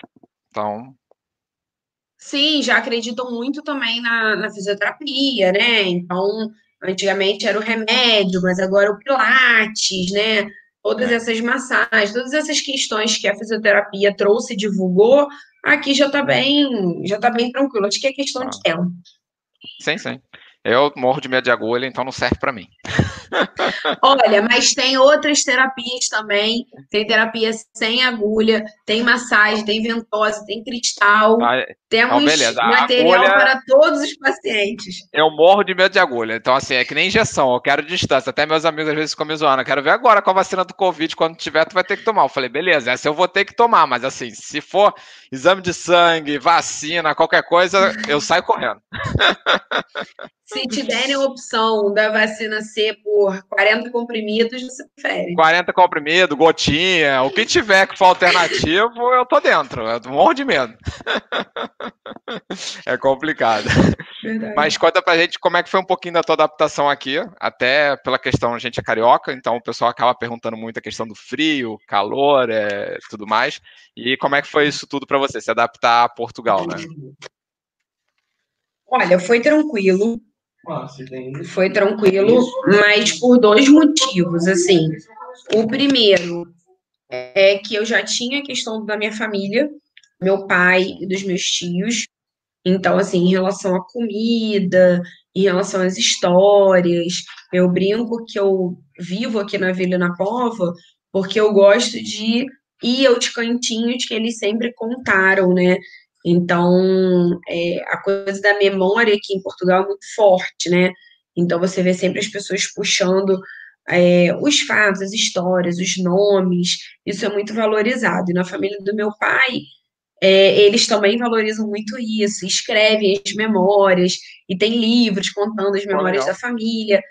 então... Sim, já acreditam muito também na, na fisioterapia, né? Então, antigamente era o remédio, mas agora o pilates, né? Todas é. essas massagens, todas essas questões que a fisioterapia trouxe e divulgou, aqui já está bem, já tá bem tranquilo. Acho que é questão ah. de tempo. Sim, sim. Eu morro de medo de agulha, então não serve para mim. Olha, mas tem outras terapias também. Tem terapia sem agulha, tem massagem, tem ventosa, tem cristal. Ah, Temos então material agulha... para todos os pacientes. Eu morro de medo de agulha. Então, assim, é que nem injeção. Eu quero distância. Até meus amigos às vezes ficam me zoando. Eu quero ver agora com a vacina do Covid. Quando tiver, tu vai ter que tomar. Eu falei, beleza, essa eu vou ter que tomar. Mas, assim, se for exame de sangue, vacina, qualquer coisa, eu saio correndo. Se tiverem a opção da vacina C por 40 comprimidos, você prefere? 40 comprimidos, gotinha, o que tiver que for alternativo, eu tô dentro. Eu morro de medo. é complicado. Verdade. Mas conta pra gente como é que foi um pouquinho da tua adaptação aqui, até pela questão, a gente é carioca, então o pessoal acaba perguntando muito a questão do frio, calor, é, tudo mais. E como é que foi isso tudo para você, se adaptar a Portugal, né? Olha, foi tranquilo. Foi tranquilo, mas por dois motivos, assim. O primeiro é que eu já tinha a questão da minha família, meu pai e dos meus tios. Então, assim, em relação à comida, em relação às histórias, eu brinco que eu vivo aqui na Vila na Cova porque eu gosto de ir aos cantinhos que eles sempre contaram, né? Então, é, a coisa da memória aqui em Portugal é muito forte, né? Então, você vê sempre as pessoas puxando é, os fatos, as histórias, os nomes, isso é muito valorizado. E na família do meu pai, é, eles também valorizam muito isso, escrevem as memórias, e tem livros contando as memórias da família.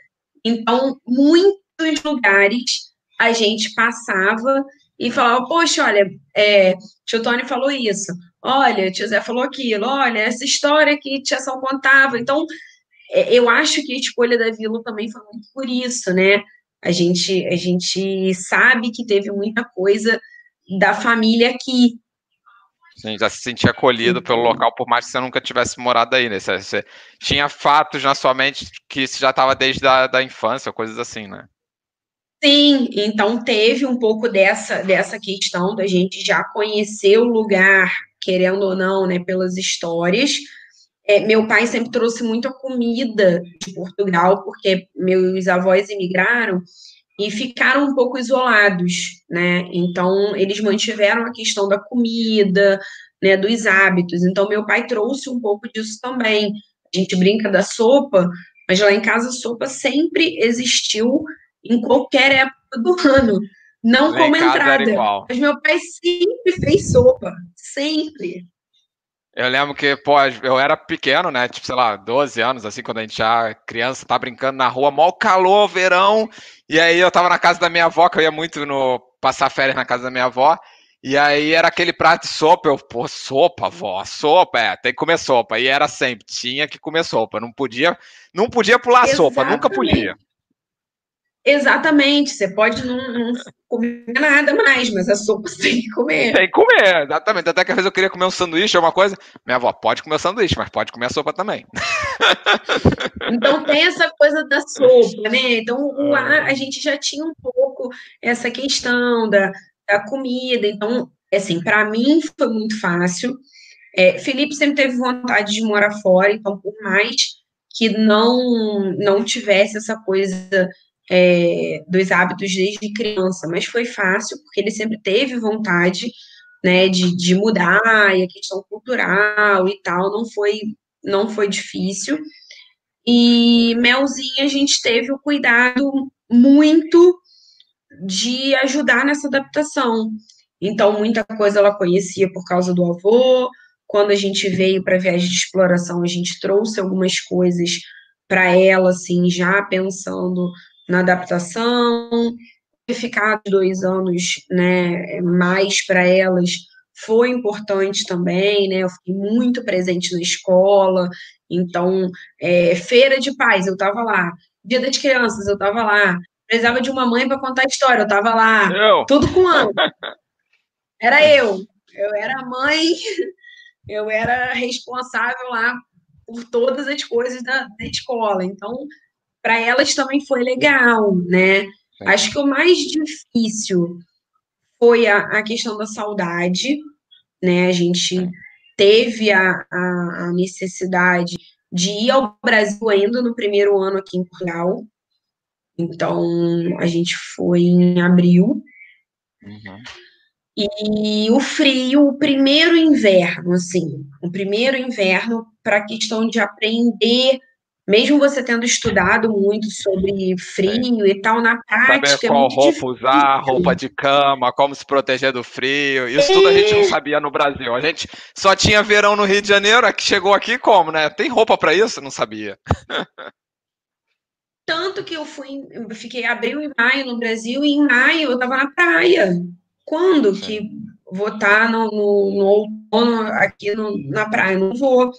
Então, muitos lugares a gente passava e falava, poxa, olha, é, tio Tony falou isso, olha, tio Zé falou aquilo, olha, essa história que tia São contava. Então, é, eu acho que a escolha da Vila também foi muito por isso, né? A gente, a gente sabe que teve muita coisa da família aqui. Sim, já se sentia acolhido pelo local, por mais que você nunca tivesse morado aí, né? Você, você tinha fatos na sua mente que já estava desde a da infância, coisas assim, né? Sim, então teve um pouco dessa, dessa questão da gente já conhecer o lugar, querendo ou não, né, pelas histórias. É, meu pai sempre trouxe muita comida de Portugal, porque meus avós emigraram e ficaram um pouco isolados, né? Então, eles mantiveram a questão da comida, né, dos hábitos. Então, meu pai trouxe um pouco disso também. A gente brinca da sopa, mas lá em casa a sopa sempre existiu em qualquer época do ano. Não como entrada. Mas meu pai sempre fez sopa. Sempre. Eu lembro que, pô, eu era pequeno, né? Tipo, sei lá, 12 anos, assim, quando a gente já criança, tá brincando na rua, mal calor, verão. E aí eu tava na casa da minha avó, que eu ia muito no passar férias na casa da minha avó. E aí era aquele prato de sopa, eu, pô, sopa, vó, sopa, é, tem que comer sopa. E era sempre, tinha que comer sopa, não podia, não podia pular Exatamente. sopa, nunca podia. Exatamente, você pode não, não, comer nada mais, mas a sopa você tem que comer. Tem que comer, exatamente. Até que às vezes eu queria comer um sanduíche ou uma coisa. Minha avó pode comer o sanduíche, mas pode comer a sopa também. Então tem essa coisa da sopa, né? Então lá a gente já tinha um pouco essa questão da, da comida. Então, assim, para mim foi muito fácil. É, Felipe sempre teve vontade de morar fora, então por mais que não não tivesse essa coisa é, dos hábitos desde criança, mas foi fácil, porque ele sempre teve vontade, né, de, de mudar, e a questão cultural e tal, não foi, não foi difícil. E Melzinha, a gente teve o cuidado muito de ajudar nessa adaptação. Então, muita coisa ela conhecia por causa do avô. Quando a gente veio para a viagem de exploração, a gente trouxe algumas coisas para ela, assim, já pensando na adaptação. Ficar dois anos né, mais para elas foi importante também, né? Eu fiquei muito presente na escola, então, é, feira de pais, eu estava lá. Dia das crianças, eu estava lá. Precisava de uma mãe para contar a história, eu estava lá. Eu. Tudo com ano. Era eu. Eu era mãe, eu era responsável lá por todas as coisas da, da escola. Então, para elas também foi legal, né? Sim. Acho que o mais difícil foi a, a questão da saudade, né? A gente teve a, a, a, necessidade de ir ao Brasil ainda no primeiro ano aqui em Portugal. Então, a gente foi em abril. Uhum. E o frio, o primeiro inverno, assim, o primeiro inverno para a questão de aprender mesmo você tendo estudado muito sobre frio é. e tal, na prática. Saber é qual é roupa difícil. usar, roupa de cama, como se proteger do frio. Isso é. tudo a gente não sabia no Brasil. A gente só tinha verão no Rio de Janeiro, que chegou aqui como, né? Tem roupa para isso? Não sabia. Tanto que eu fui, eu fiquei abril e maio no Brasil, e em maio eu tava na praia. Quando que vou estar tá no, no, no outono aqui no, na praia? Não vou.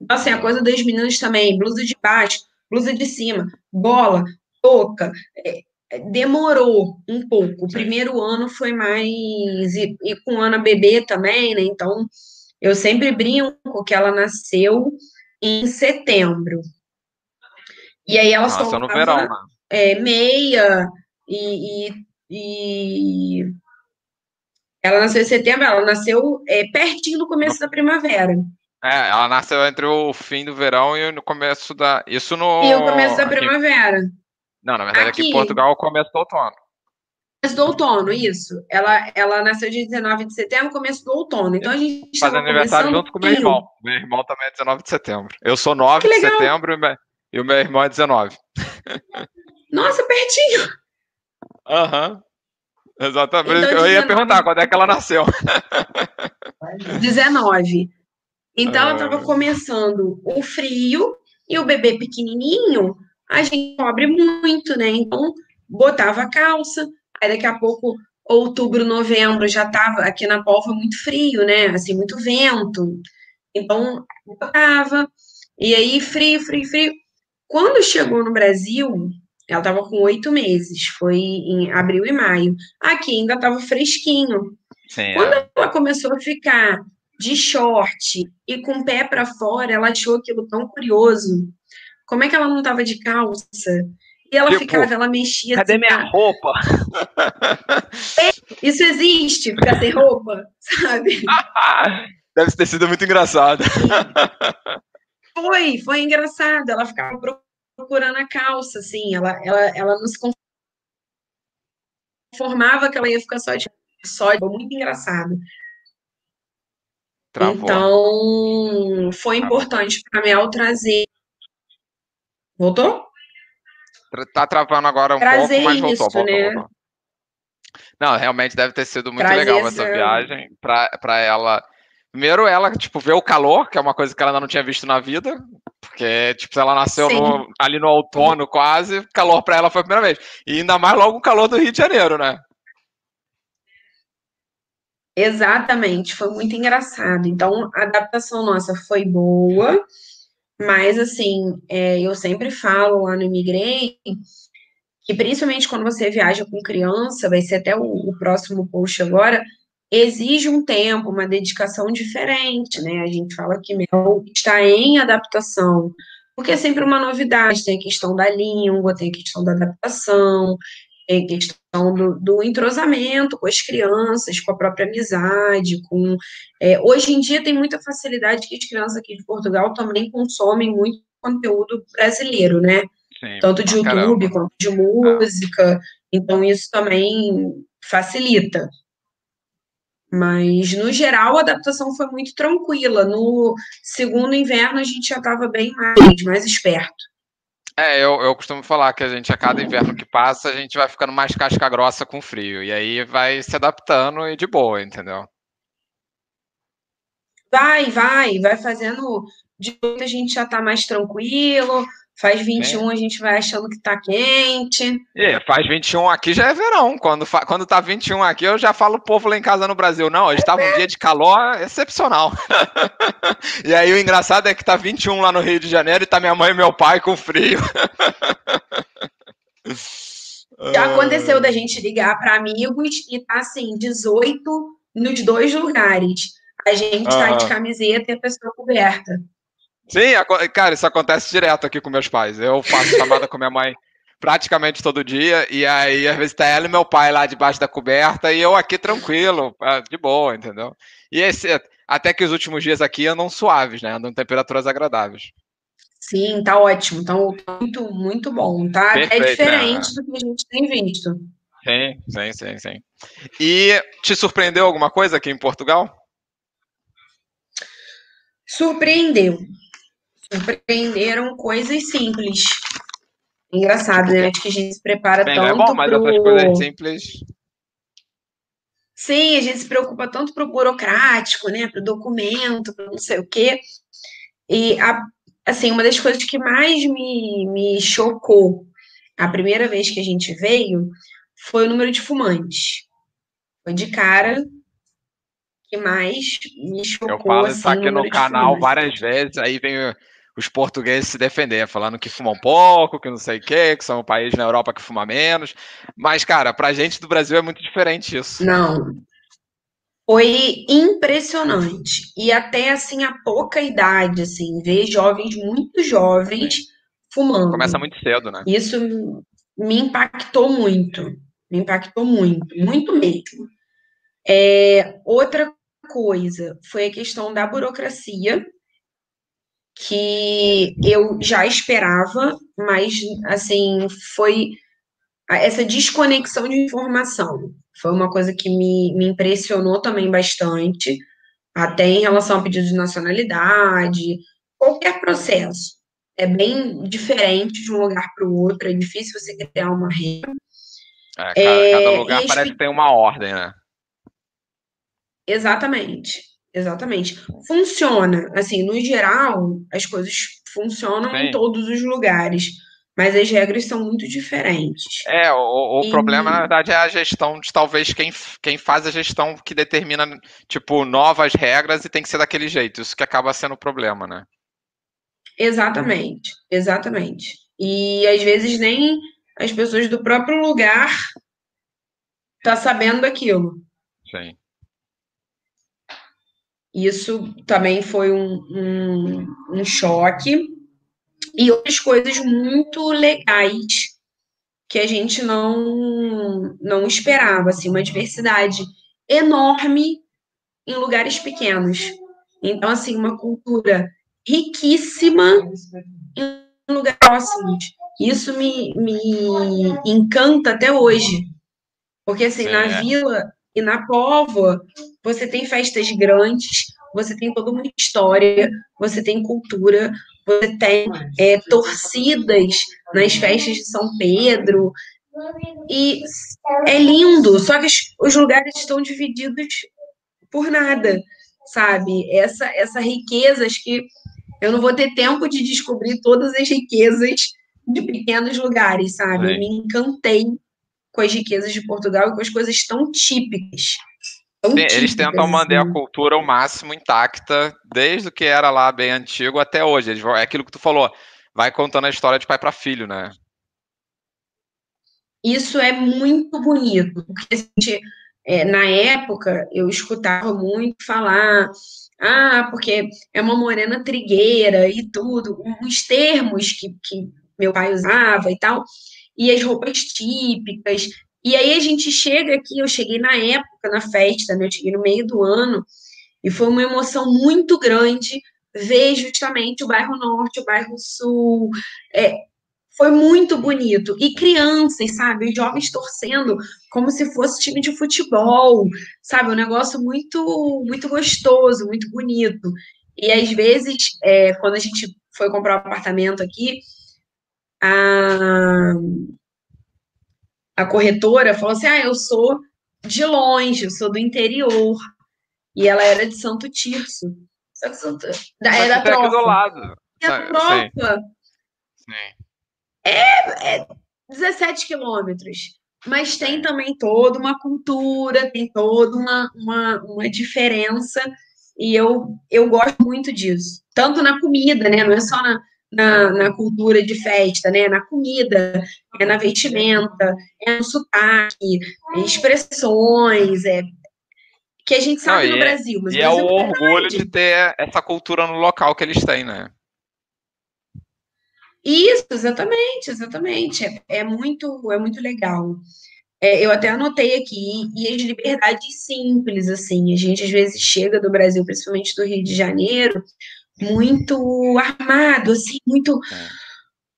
Então, assim, a coisa das meninas também, blusa de baixo, blusa de cima, bola, touca, é, é demorou um pouco. O primeiro ano foi mais. E, e com Ana bebê também, né? Então, eu sempre brinco que ela nasceu em setembro. E aí ela Nossa, só no verão, né? é, meia e, e, e, ela nasceu em setembro, ela nasceu é, pertinho do começo da primavera. É, ela nasceu entre o fim do verão e no começo da. Isso no. E o começo da aqui... primavera. Não, na verdade, aqui, aqui em Portugal, o começo do outono. Começo do outono, isso. Ela, ela nasceu dia 19 de setembro, começo do outono. Então a gente. Faz aniversário junto com o meu irmão. Meu irmão também é 19 de setembro. Eu sou 9 de setembro e o meu irmão é 19. Nossa, pertinho! Aham. Uhum. Exatamente. Então, eu ia perguntar quando é que ela nasceu. 19. Então, ela estava começando o frio e o bebê pequenininho, a gente cobre muito, né? Então, botava calça, aí daqui a pouco, outubro, novembro, já estava aqui na Polva muito frio, né? Assim, muito vento. Então, botava, e aí frio, frio, frio. Quando chegou no Brasil, ela estava com oito meses, foi em abril e maio. Aqui ainda estava fresquinho. Sim, Quando é. ela começou a ficar de short e com o pé para fora, ela achou aquilo tão curioso. Como é que ela não tava de calça? E ela tipo, ficava, ela mexia. Cadê assim, minha roupa? É, isso existe, ficar sem roupa, sabe? Deve ter sido muito engraçado. Foi, foi engraçado. Ela ficava procurando a calça, assim. Ela, ela, ela não se conformava que ela ia ficar só de. Só de muito engraçado. Travou. Então, foi importante para Mel trazer. Voltou? Tá travando agora um trazer pouco, mas voltou, isso, voltou, né? voltou. Não, realmente deve ter sido muito trazer legal essa viagem para ela. Primeiro, ela, tipo, ver o calor, que é uma coisa que ela ainda não tinha visto na vida, porque, tipo, ela nasceu no, ali no outono quase, calor para ela foi a primeira vez. E ainda mais logo o calor do Rio de Janeiro, né? Exatamente, foi muito engraçado. Então, a adaptação nossa foi boa, mas assim, é, eu sempre falo lá no Imigrei que principalmente quando você viaja com criança, vai ser até o, o próximo post agora, exige um tempo, uma dedicação diferente, né? A gente fala que Mel está em adaptação, porque é sempre uma novidade, tem a questão da língua, tem a questão da adaptação, é questão do, do, entrosamento com as crianças, com a própria amizade, com... É, hoje em dia tem muita facilidade que as crianças aqui de Portugal também consomem muito conteúdo brasileiro, né? Sim, Tanto de YouTube caramba. quanto de música, então isso também facilita. Mas, no geral, a adaptação foi muito tranquila. No segundo inverno, a gente já estava bem mais, mais esperto. É, eu, eu costumo falar que a gente, a cada inverno que passa, a gente vai ficando mais casca grossa com frio. E aí vai se adaptando e de boa, entendeu? Vai, vai, vai fazendo. De noite a gente já tá mais tranquilo. Faz 21, é. a gente vai achando que tá quente. É, faz 21 aqui já é verão. Quando. Quando tá 21 aqui, eu já falo o povo lá em casa no Brasil. Não, hoje tava um dia de calor excepcional. e aí o engraçado é que tá 21 lá no Rio de Janeiro e tá minha mãe e meu pai com frio. Já aconteceu da gente ligar para amigos e tá assim, 18 nos dois lugares. A gente tá de camiseta e a pessoa coberta. Sim, cara, isso acontece direto aqui com meus pais. Eu faço chamada com minha mãe praticamente todo dia, e aí às vezes tá ela e meu pai lá debaixo da coberta, e eu aqui tranquilo, de boa, entendeu? E esse, até que os últimos dias aqui andam suaves, né? Andam temperaturas agradáveis. Sim, tá ótimo, tá muito, muito bom, tá? É Perfeito, é diferente né? do que a gente tem visto. Sim, sim, sim, sim. E te surpreendeu alguma coisa aqui em Portugal? Surpreendeu surpreenderam coisas simples. Engraçado, né? Acho que a gente se prepara Bem, tanto. É bom, mas pro... outras coisas simples. Sim, a gente se preocupa tanto para o burocrático, né? Para o documento, para não sei o quê. E, a, assim, uma das coisas que mais me, me chocou a primeira vez que a gente veio foi o número de fumantes. Foi de cara que mais me chocou. Eu falo isso assim, aqui no canal várias vezes, aí vem os portugueses se defender, falando que fumam pouco, que não sei o quê, que são um país na Europa que fuma menos. Mas, cara, pra gente do Brasil é muito diferente isso. Não. Foi impressionante. E até, assim, a pouca idade, assim, ver jovens muito jovens fumando. Começa muito cedo, né? Isso me impactou muito. Me impactou muito, muito mesmo. É, outra coisa foi a questão da burocracia, que eu já esperava, mas assim, foi essa desconexão de informação. Foi uma coisa que me, me impressionou também bastante, até em relação ao pedido de nacionalidade, qualquer processo. É bem diferente de um lugar para o outro, é difícil você criar uma regra. É, cada, é, cada lugar parece que tem uma ordem, né? Exatamente. Exatamente. Funciona. Assim, no geral, as coisas funcionam Sim. em todos os lugares. Mas as regras são muito diferentes. É, o, o e... problema, na verdade, é a gestão de talvez quem, quem faz a gestão que determina, tipo, novas regras e tem que ser daquele jeito. Isso que acaba sendo o problema, né? Exatamente, exatamente. E às vezes nem as pessoas do próprio lugar tá sabendo daquilo. Sim. Isso também foi um, um, um choque. E outras coisas muito legais que a gente não, não esperava, assim, uma diversidade enorme em lugares pequenos. Então, assim, uma cultura riquíssima em lugares próximos. Isso me, me encanta até hoje. Porque, assim, na é. vila e na Póvoa, você tem festas grandes, você tem toda uma história, você tem cultura, você tem é, torcidas nas festas de São Pedro. E é lindo, só que os lugares estão divididos por nada, sabe? Essa, essa riqueza, acho que eu não vou ter tempo de descobrir todas as riquezas de pequenos lugares, sabe? Eu me encantei com as riquezas de Portugal e com as coisas tão típicas. Eles tentam manter a cultura ao máximo intacta, desde o que era lá bem antigo até hoje. Eles, é aquilo que tu falou, vai contando a história de pai para filho, né? Isso é muito bonito, porque a gente, é, na época eu escutava muito falar, ah, porque é uma morena trigueira e tudo, uns termos que, que meu pai usava e tal e as roupas típicas. E aí a gente chega aqui, eu cheguei na época, na festa, né? Eu cheguei no meio do ano, e foi uma emoção muito grande ver justamente o bairro Norte, o bairro Sul. É, foi muito bonito. E crianças, sabe? Os jovens torcendo como se fosse time de futebol, sabe? Um negócio muito, muito gostoso, muito bonito. E às vezes, é, quando a gente foi comprar um apartamento aqui, a, a corretora falou assim: ah, eu sou de longe, eu sou do interior. E ela era de Santo Tirso. Só que Santo, da, é da tropa. do lado. É da tropa. Sim. É, é 17 quilômetros. Mas tem também toda uma cultura, tem toda uma, uma, uma diferença. E eu, eu gosto muito disso. Tanto na comida, né? Não é só na, na, na, cultura de festa, né? Na comida, é na vestimenta, é no sotaque, é expressões, é que a gente sabe Não, no é, Brasil. Mas e é o orgulho de ter essa cultura no local que eles têm, né? Isso, exatamente, exatamente. É, é muito, é muito legal. É, eu até anotei aqui, e as liberdades simples, assim, a gente às vezes chega do Brasil, principalmente do Rio de Janeiro, muito armado, assim, muito, é.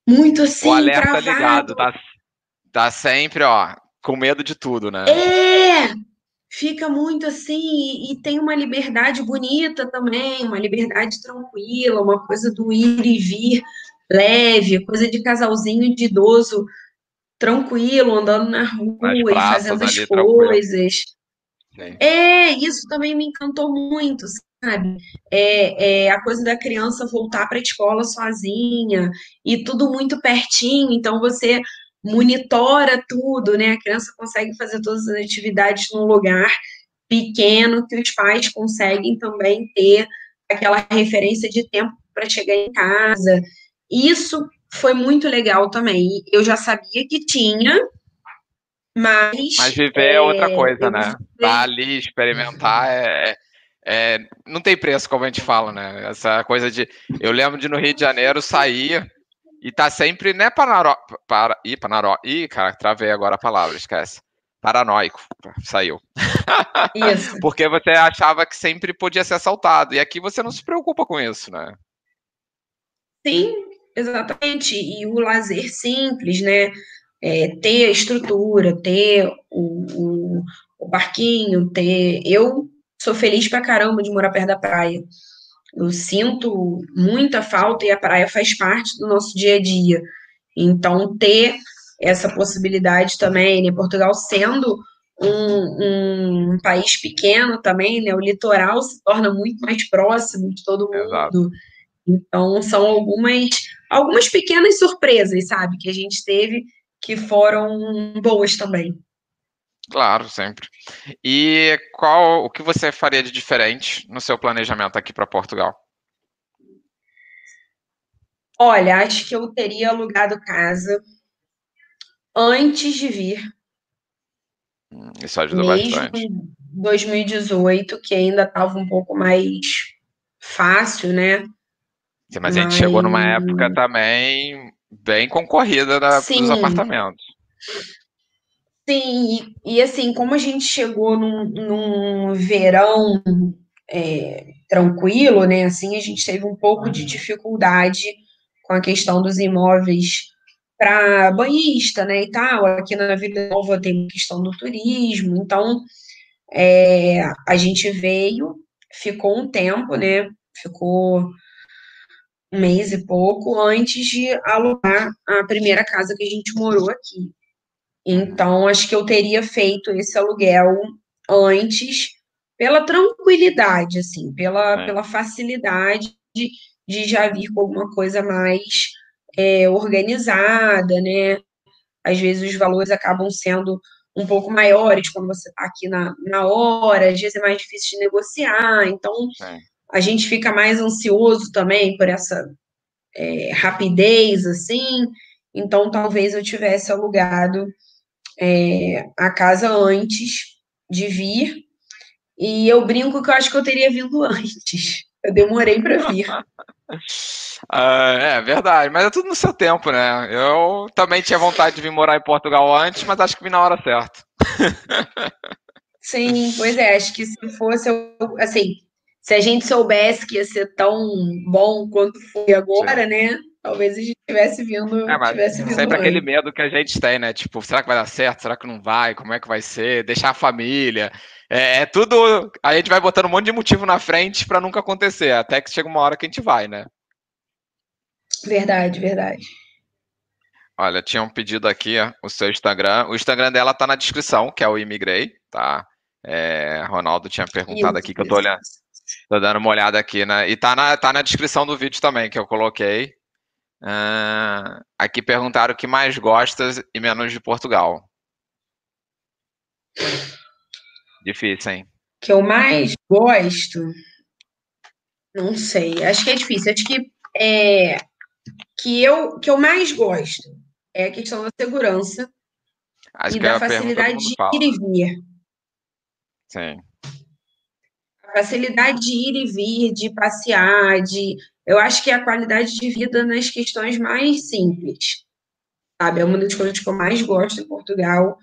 muito assim, O alerta travado. ligado, tá, tá sempre, ó, com medo de tudo, né? É, fica muito assim, e, e tem uma liberdade bonita também, uma liberdade tranquila, uma coisa do ir e vir leve, coisa de casalzinho de idoso tranquilo, andando na rua e fazendo as coisas. É, isso também me encantou muito, sabe? É, é, a coisa da criança voltar para a escola sozinha e tudo muito pertinho, então você monitora tudo, né? A criança consegue fazer todas as atividades num lugar pequeno que os pais conseguem também ter aquela referência de tempo para chegar em casa. Isso foi muito legal também. Eu já sabia que tinha, mas. Mas viver é, outra coisa, né? Tá ali, experimentar é, é, Não tem preço, como a gente fala, né? Essa coisa de. Eu lembro de no Rio de Janeiro sair e tá sempre, né, Panaró. Para, ih, Panaró. Ih, cara, travei agora a palavra, esquece. Paranoico, saiu. Isso. Porque você achava que sempre podia ser assaltado. E aqui você não se preocupa com isso, né? Sim, Exatamente, e o lazer simples, né? É, ter a estrutura, ter o, o, o parquinho, ter. Eu sou feliz pra caramba de morar perto da praia. Eu sinto muita falta e a praia faz parte do nosso dia a dia. Então, ter essa possibilidade também, né? Portugal sendo um, um país pequeno também, né? O litoral se torna muito mais próximo de todo mundo. Exato. Então, são algumas, algumas pequenas surpresas, sabe, que a gente teve que foram boas também. Claro, sempre. E qual o que você faria de diferente no seu planejamento aqui para Portugal? Olha, acho que eu teria alugado casa antes de vir. Hum, isso ajuda Mesmo bastante. Em 2018, que ainda estava um pouco mais fácil, né? Sim, mas, mas, a gente chegou numa época também bem concorrida da, dos apartamentos. Sim, e, e, assim, como a gente chegou num, num verão é, tranquilo, né? Assim, a gente teve um pouco de dificuldade com a questão dos imóveis para banhista, né? E tal. Aqui na Vila Nova tem questão do turismo, então é, a gente veio, ficou um tempo, né? Ficou um mês e pouco antes de alugar a primeira casa que a gente morou aqui. Então, acho que eu teria feito esse aluguel antes, pela tranquilidade, assim, pela, é. pela facilidade de, de já vir com alguma coisa mais é, organizada, né? Às vezes os valores acabam sendo um pouco maiores quando você está aqui na, na hora, às vezes é mais difícil de negociar, então é a gente fica mais ansioso também por essa é, rapidez, assim, então talvez eu tivesse alugado é, a casa antes de vir, e eu brinco que eu acho que eu teria vindo antes, eu demorei para vir. Ah, é verdade, mas é tudo no seu tempo, né? Eu também tinha vontade de vir morar em Portugal antes, mas acho que vim na hora certa. Sim, pois é, acho que se fosse, assim, se a gente soubesse que ia ser tão bom quanto foi agora, Sim. né? Talvez a gente tivesse vindo. É, mas tivesse vindo sempre aquele medo que a gente tem, né? Tipo, será que vai dar certo? Será que não vai? Como é que vai ser? Deixar a família. É, é tudo. A gente vai botando um monte de motivo na frente para nunca acontecer, até que chega uma hora que a gente vai, né? Verdade, verdade. Olha, tinham um pedido aqui o seu Instagram. O Instagram dela tá na descrição, que é o Imigrei, tá? É, Ronaldo tinha perguntado isso, aqui, que eu tô olhando. Tô dando uma olhada aqui, né? E tá na, tá na descrição do vídeo também, que eu coloquei. Uh, aqui perguntaram o que mais gostas e menos de Portugal. Difícil, hein? Que eu mais gosto. Não sei. Acho que é difícil. Acho que é, que eu que eu mais gosto é a questão da segurança Acho e da é facilidade de ir e vir. Sim. A facilidade de ir e vir, de passear, de. Eu acho que é a qualidade de vida nas questões mais simples. Sabe? É uma das coisas que eu mais gosto em Portugal,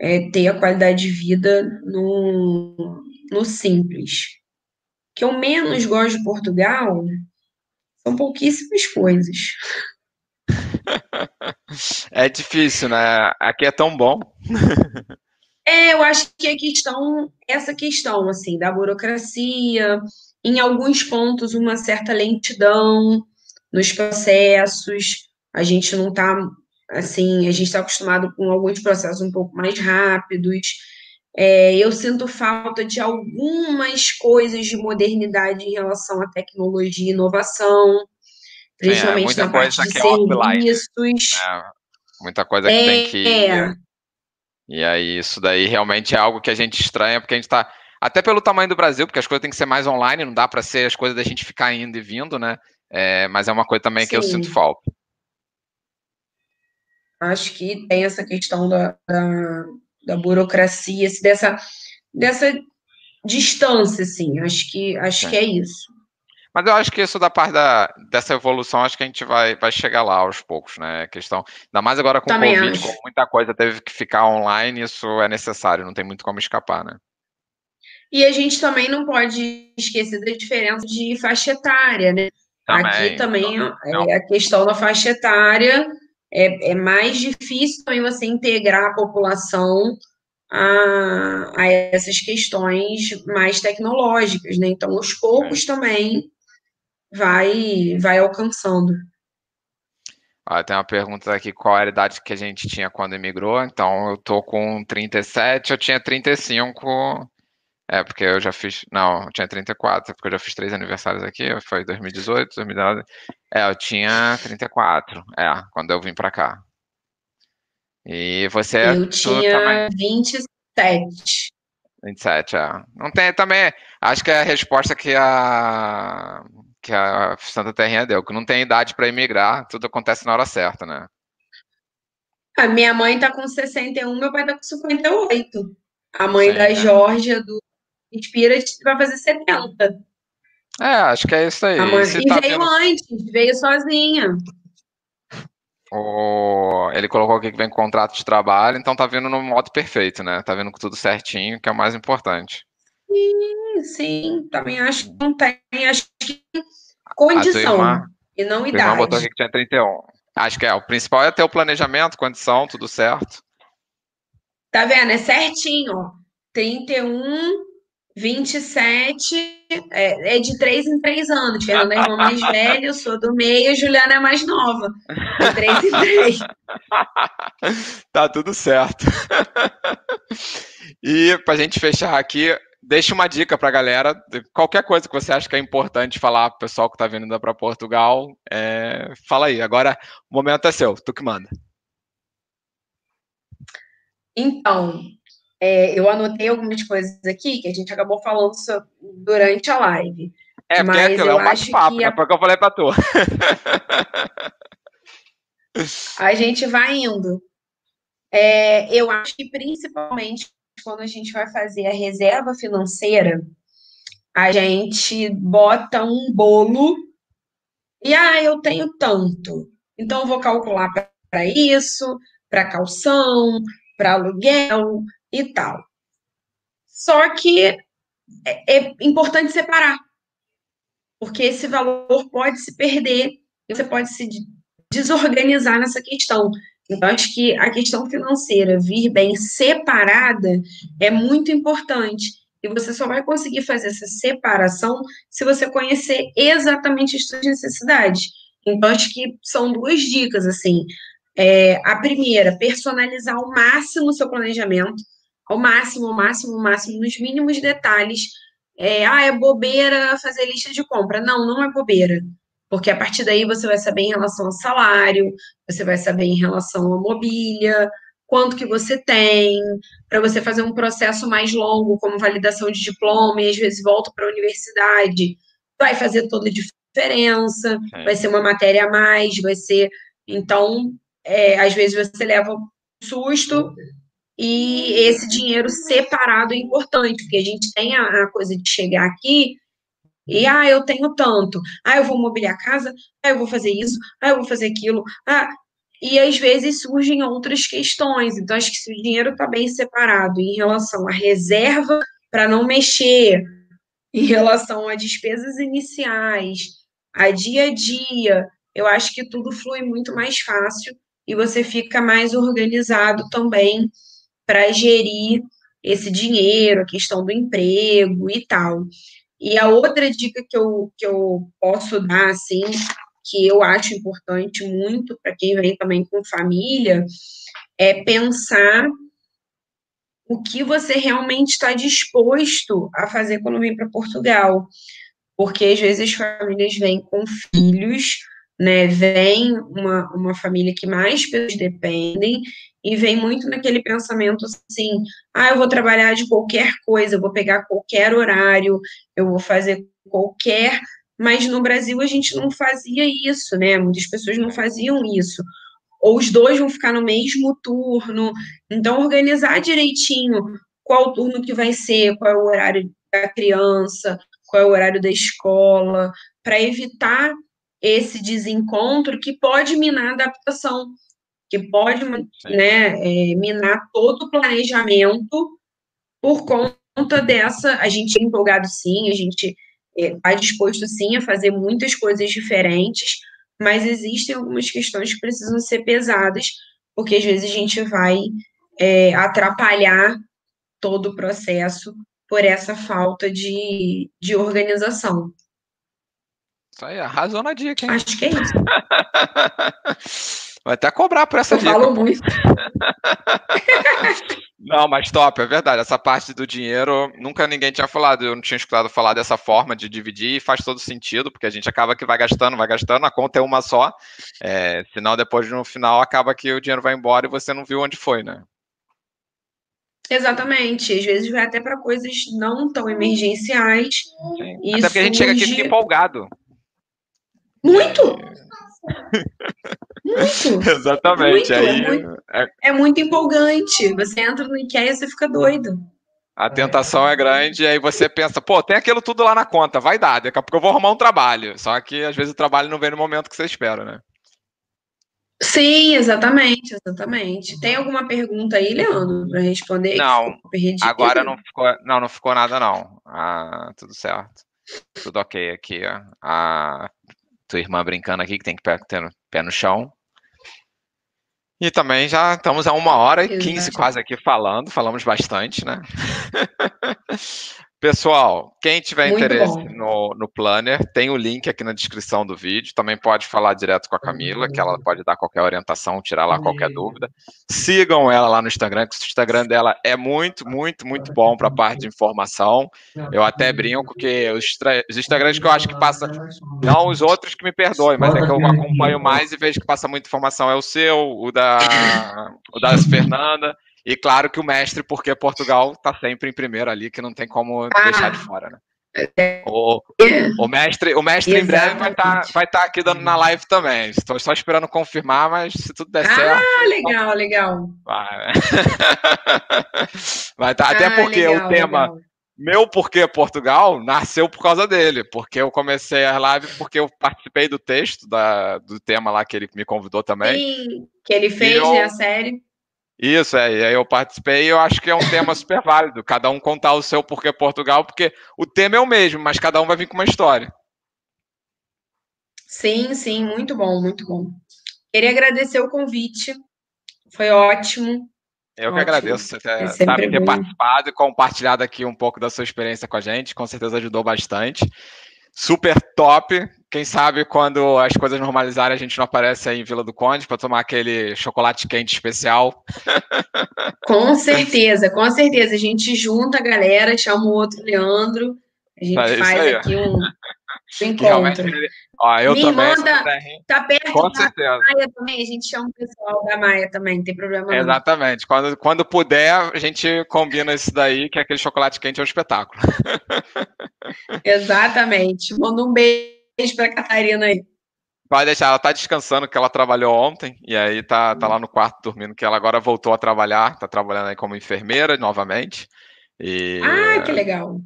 é ter a qualidade de vida no, no simples. O que eu menos gosto de Portugal são pouquíssimas coisas. É difícil, né? Aqui é tão bom. É, eu acho que a questão, essa questão, assim, da burocracia, em alguns pontos, uma certa lentidão nos processos, a gente não está, assim, a gente está acostumado com alguns processos um pouco mais rápidos, é, eu sinto falta de algumas coisas de modernidade em relação à tecnologia e inovação, principalmente é, na parte de é serviços. É, muita coisa que tem que é. E aí, isso daí realmente é algo que a gente estranha, porque a gente está. Até pelo tamanho do Brasil, porque as coisas têm que ser mais online, não dá para ser as coisas da gente ficar indo e vindo, né? É, mas é uma coisa também Sim. que eu sinto falta. Acho que tem essa questão da, da, da burocracia, dessa, dessa distância, assim. Acho que, acho que é isso. Mas eu acho que isso da parte da, dessa evolução, acho que a gente vai, vai chegar lá aos poucos, né? A questão, ainda mais agora com o Covid, com muita coisa teve que ficar online, isso é necessário, não tem muito como escapar, né? E a gente também não pode esquecer da diferença de faixa etária, né? Também, Aqui também não, é, a questão da faixa etária é, é mais difícil também você integrar a população a, a essas questões mais tecnológicas, né? Então, aos poucos é. também vai, vai alcançando. Ah, tem uma pergunta aqui, qual era a idade que a gente tinha quando emigrou? Então, eu tô com 37, eu tinha 35, é, porque eu já fiz, não, eu tinha 34, porque eu já fiz três aniversários aqui, foi 2018, 2019, é, eu tinha 34, é, quando eu vim pra cá. E você... Eu tinha também... 27. 27, é. Não tem também, acho que é a resposta que a que a Santa Terrinha deu, que não tem idade para emigrar, tudo acontece na hora certa, né? A minha mãe tá com 61, meu pai tá com 58. A mãe Sim, da é. Georgia do Inspira vai fazer 70. É, acho que é isso aí. E tá veio vendo... antes, veio sozinha. O... Ele colocou aqui que vem com contrato de trabalho, então tá vindo no modo perfeito, né? Tá vindo com tudo certinho, que é o mais importante. Sim, sim, também acho que não tem, acho que condição irmã, e não idade. Irmã botou aqui que tinha 31. Acho que é, o principal é ter o planejamento, condição, tudo certo. Tá vendo? É certinho, ó. 31, 27, é, é de 3 em 3 anos. Fernanda é a irmã mais velha, eu sou do meio, Juliana é mais nova. De 3 em 3. tá tudo certo. e pra gente fechar aqui, deixa uma dica para a galera. Qualquer coisa que você acha que é importante falar para o pessoal que está vindo para Portugal, é, fala aí. Agora o momento é seu, tu que manda. Então, é, eu anotei algumas coisas aqui que a gente acabou falando durante a live. É, porque é mas é, é um bate-papo, que a... é porque eu falei para tu. a gente vai indo. É, eu acho que principalmente quando a gente vai fazer a reserva financeira, a gente bota um bolo e, ah, eu tenho tanto, então eu vou calcular para isso, para calção, para aluguel e tal. Só que é, é importante separar, porque esse valor pode se perder, você pode se desorganizar nessa questão. Então, acho que a questão financeira vir bem separada é muito importante. E você só vai conseguir fazer essa separação se você conhecer exatamente as suas necessidades. Então, acho que são duas dicas, assim. É, a primeira, personalizar ao máximo o seu planejamento, ao máximo, ao máximo, ao máximo, nos mínimos detalhes. É, ah, é bobeira fazer lista de compra. Não, não é bobeira. Porque a partir daí você vai saber em relação ao salário, você vai saber em relação à mobília, quanto que você tem, para você fazer um processo mais longo, como validação de diploma, e às vezes volta para a universidade, vai fazer toda a diferença, é. vai ser uma matéria a mais, vai ser. Então, é, às vezes você leva um susto e esse dinheiro separado é importante, porque a gente tem a, a coisa de chegar aqui e, ah, eu tenho tanto, ah, eu vou mobiliar a casa, ah, eu vou fazer isso, ah, eu vou fazer aquilo, ah, e às vezes surgem outras questões. Então, acho que se o dinheiro está bem separado em relação à reserva para não mexer, em relação a despesas iniciais, a dia a dia, eu acho que tudo flui muito mais fácil e você fica mais organizado também para gerir esse dinheiro, a questão do emprego e tal. E a outra dica que eu, que eu posso dar, assim, que eu acho importante muito para quem vem também com família, é pensar o que você realmente está disposto a fazer quando vem para Portugal. Porque às vezes as famílias vêm com filhos, né? Vem uma, uma família que mais pessoas dependem e vem muito naquele pensamento assim: ah, eu vou trabalhar de qualquer coisa, eu vou pegar qualquer horário, eu vou fazer qualquer mas no Brasil a gente não fazia isso, né? Muitas pessoas não faziam isso. Ou os dois vão ficar no mesmo turno. Então, organizar direitinho qual turno que vai ser, qual é o horário da criança, qual é o horário da escola, para evitar esse desencontro que pode minar a adaptação, que pode né, é, minar todo o planejamento por conta dessa. A gente é empolgado sim, a gente está é, disposto sim a fazer muitas coisas diferentes, mas existem algumas questões que precisam ser pesadas, porque às vezes a gente vai é, atrapalhar todo o processo por essa falta de, de organização. Isso aí, arrasou na dica, hein? Acho que é isso. Vai até cobrar por essa Eu dica. falo muito. Não, mas top, é verdade. Essa parte do dinheiro, nunca ninguém tinha falado. Eu não tinha escutado falar dessa forma de dividir e faz todo sentido, porque a gente acaba que vai gastando, vai gastando, a conta é uma só. É, senão, depois no final, acaba que o dinheiro vai embora e você não viu onde foi, né? Exatamente. Às vezes vai até para coisas não tão emergenciais. Até porque a gente chega aqui e fica empolgado. Muito! Muito. Exatamente. Muito, aí é, muito, é... é muito empolgante. Você entra no IKEA e você fica doido. A tentação é grande, e aí você pensa, pô, tem aquilo tudo lá na conta, vai dar, daqui a pouco eu vou arrumar um trabalho. Só que às vezes o trabalho não vem no momento que você espera, né? Sim, exatamente, exatamente. Tem alguma pergunta aí, Leandro, para responder? Não, agora não ficou, não, não ficou nada não. Ah, tudo certo. Tudo ok aqui. A tua irmã brincando aqui que tem que ter pé no chão. E também já estamos a uma hora e quinze quase aqui falando, falamos bastante, né? Pessoal, quem tiver Muito interesse no, no Planner, tem o link aqui na descrição do vídeo. Também pode falar direto com a Camila, que ela pode dar qualquer orientação, tirar lá qualquer dúvida. Sigam ela lá no Instagram, que o Instagram dela é muito, muito, muito bom para a parte de informação. Eu até brinco que os, os Instagrams que eu acho que passa, não os outros que me perdoem, mas é que eu acompanho mais e vejo que passa muita informação. É o seu, o da, o da Fernanda. E claro que o mestre, porque Portugal está sempre em primeiro ali, que não tem como ah, deixar de fora, né? É. O, o mestre, o mestre em breve vai estar tá, vai tá aqui dando na live também. Estou só esperando confirmar, mas se tudo der ah, certo. Ah, legal, então... legal. Vai, vai tá, até ah, porque legal, o tema legal. meu porquê Portugal nasceu por causa dele, porque eu comecei a live porque eu participei do texto da, do tema lá que ele me convidou também. Sim, que ele fez, eu, né, a série. Isso, é, e aí eu participei e eu acho que é um tema super válido, cada um contar o seu porquê Portugal, porque o tema é o mesmo, mas cada um vai vir com uma história. Sim, sim, muito bom, muito bom. Queria agradecer o convite, foi ótimo. Eu ótimo. que agradeço você ter, é ter participado e compartilhado aqui um pouco da sua experiência com a gente, com certeza ajudou bastante. Super top, Quem sabe quando as coisas normalizarem a gente não aparece aí em Vila do Conde para tomar aquele chocolate quente especial. Com certeza, com certeza. A gente junta a galera, chama o outro Leandro, a gente é faz aqui um, um encontro. Ó, eu Minha também, irmã tá, tá perto Com da certeza. Maia também, a gente chama o pessoal da Maia também, não tem problema não. Exatamente. Quando, quando puder, a gente combina isso daí, que aquele chocolate quente é um espetáculo. Exatamente. Manda um beijo pra Catarina aí. Pode deixar, ela tá descansando, que ela trabalhou ontem, e aí tá, tá lá no quarto dormindo, que ela agora voltou a trabalhar, tá trabalhando aí como enfermeira novamente. E, Ah, que legal.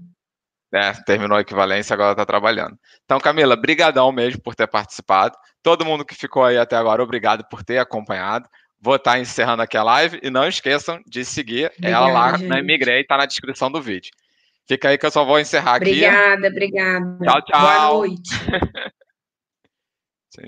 né, terminou a equivalência, agora tá trabalhando. Então, Camila, brigadão mesmo por ter participado. Todo mundo que ficou aí até agora, obrigado por ter acompanhado. Vou estar encerrando aqui a live e não esqueçam de seguir ela lá Obrigada, na gente. Imigrei, tá na descrição do vídeo. Fica aí que eu só vou encerrar aqui. Obrigada, obrigada. Tchau, tchau. Boa noite.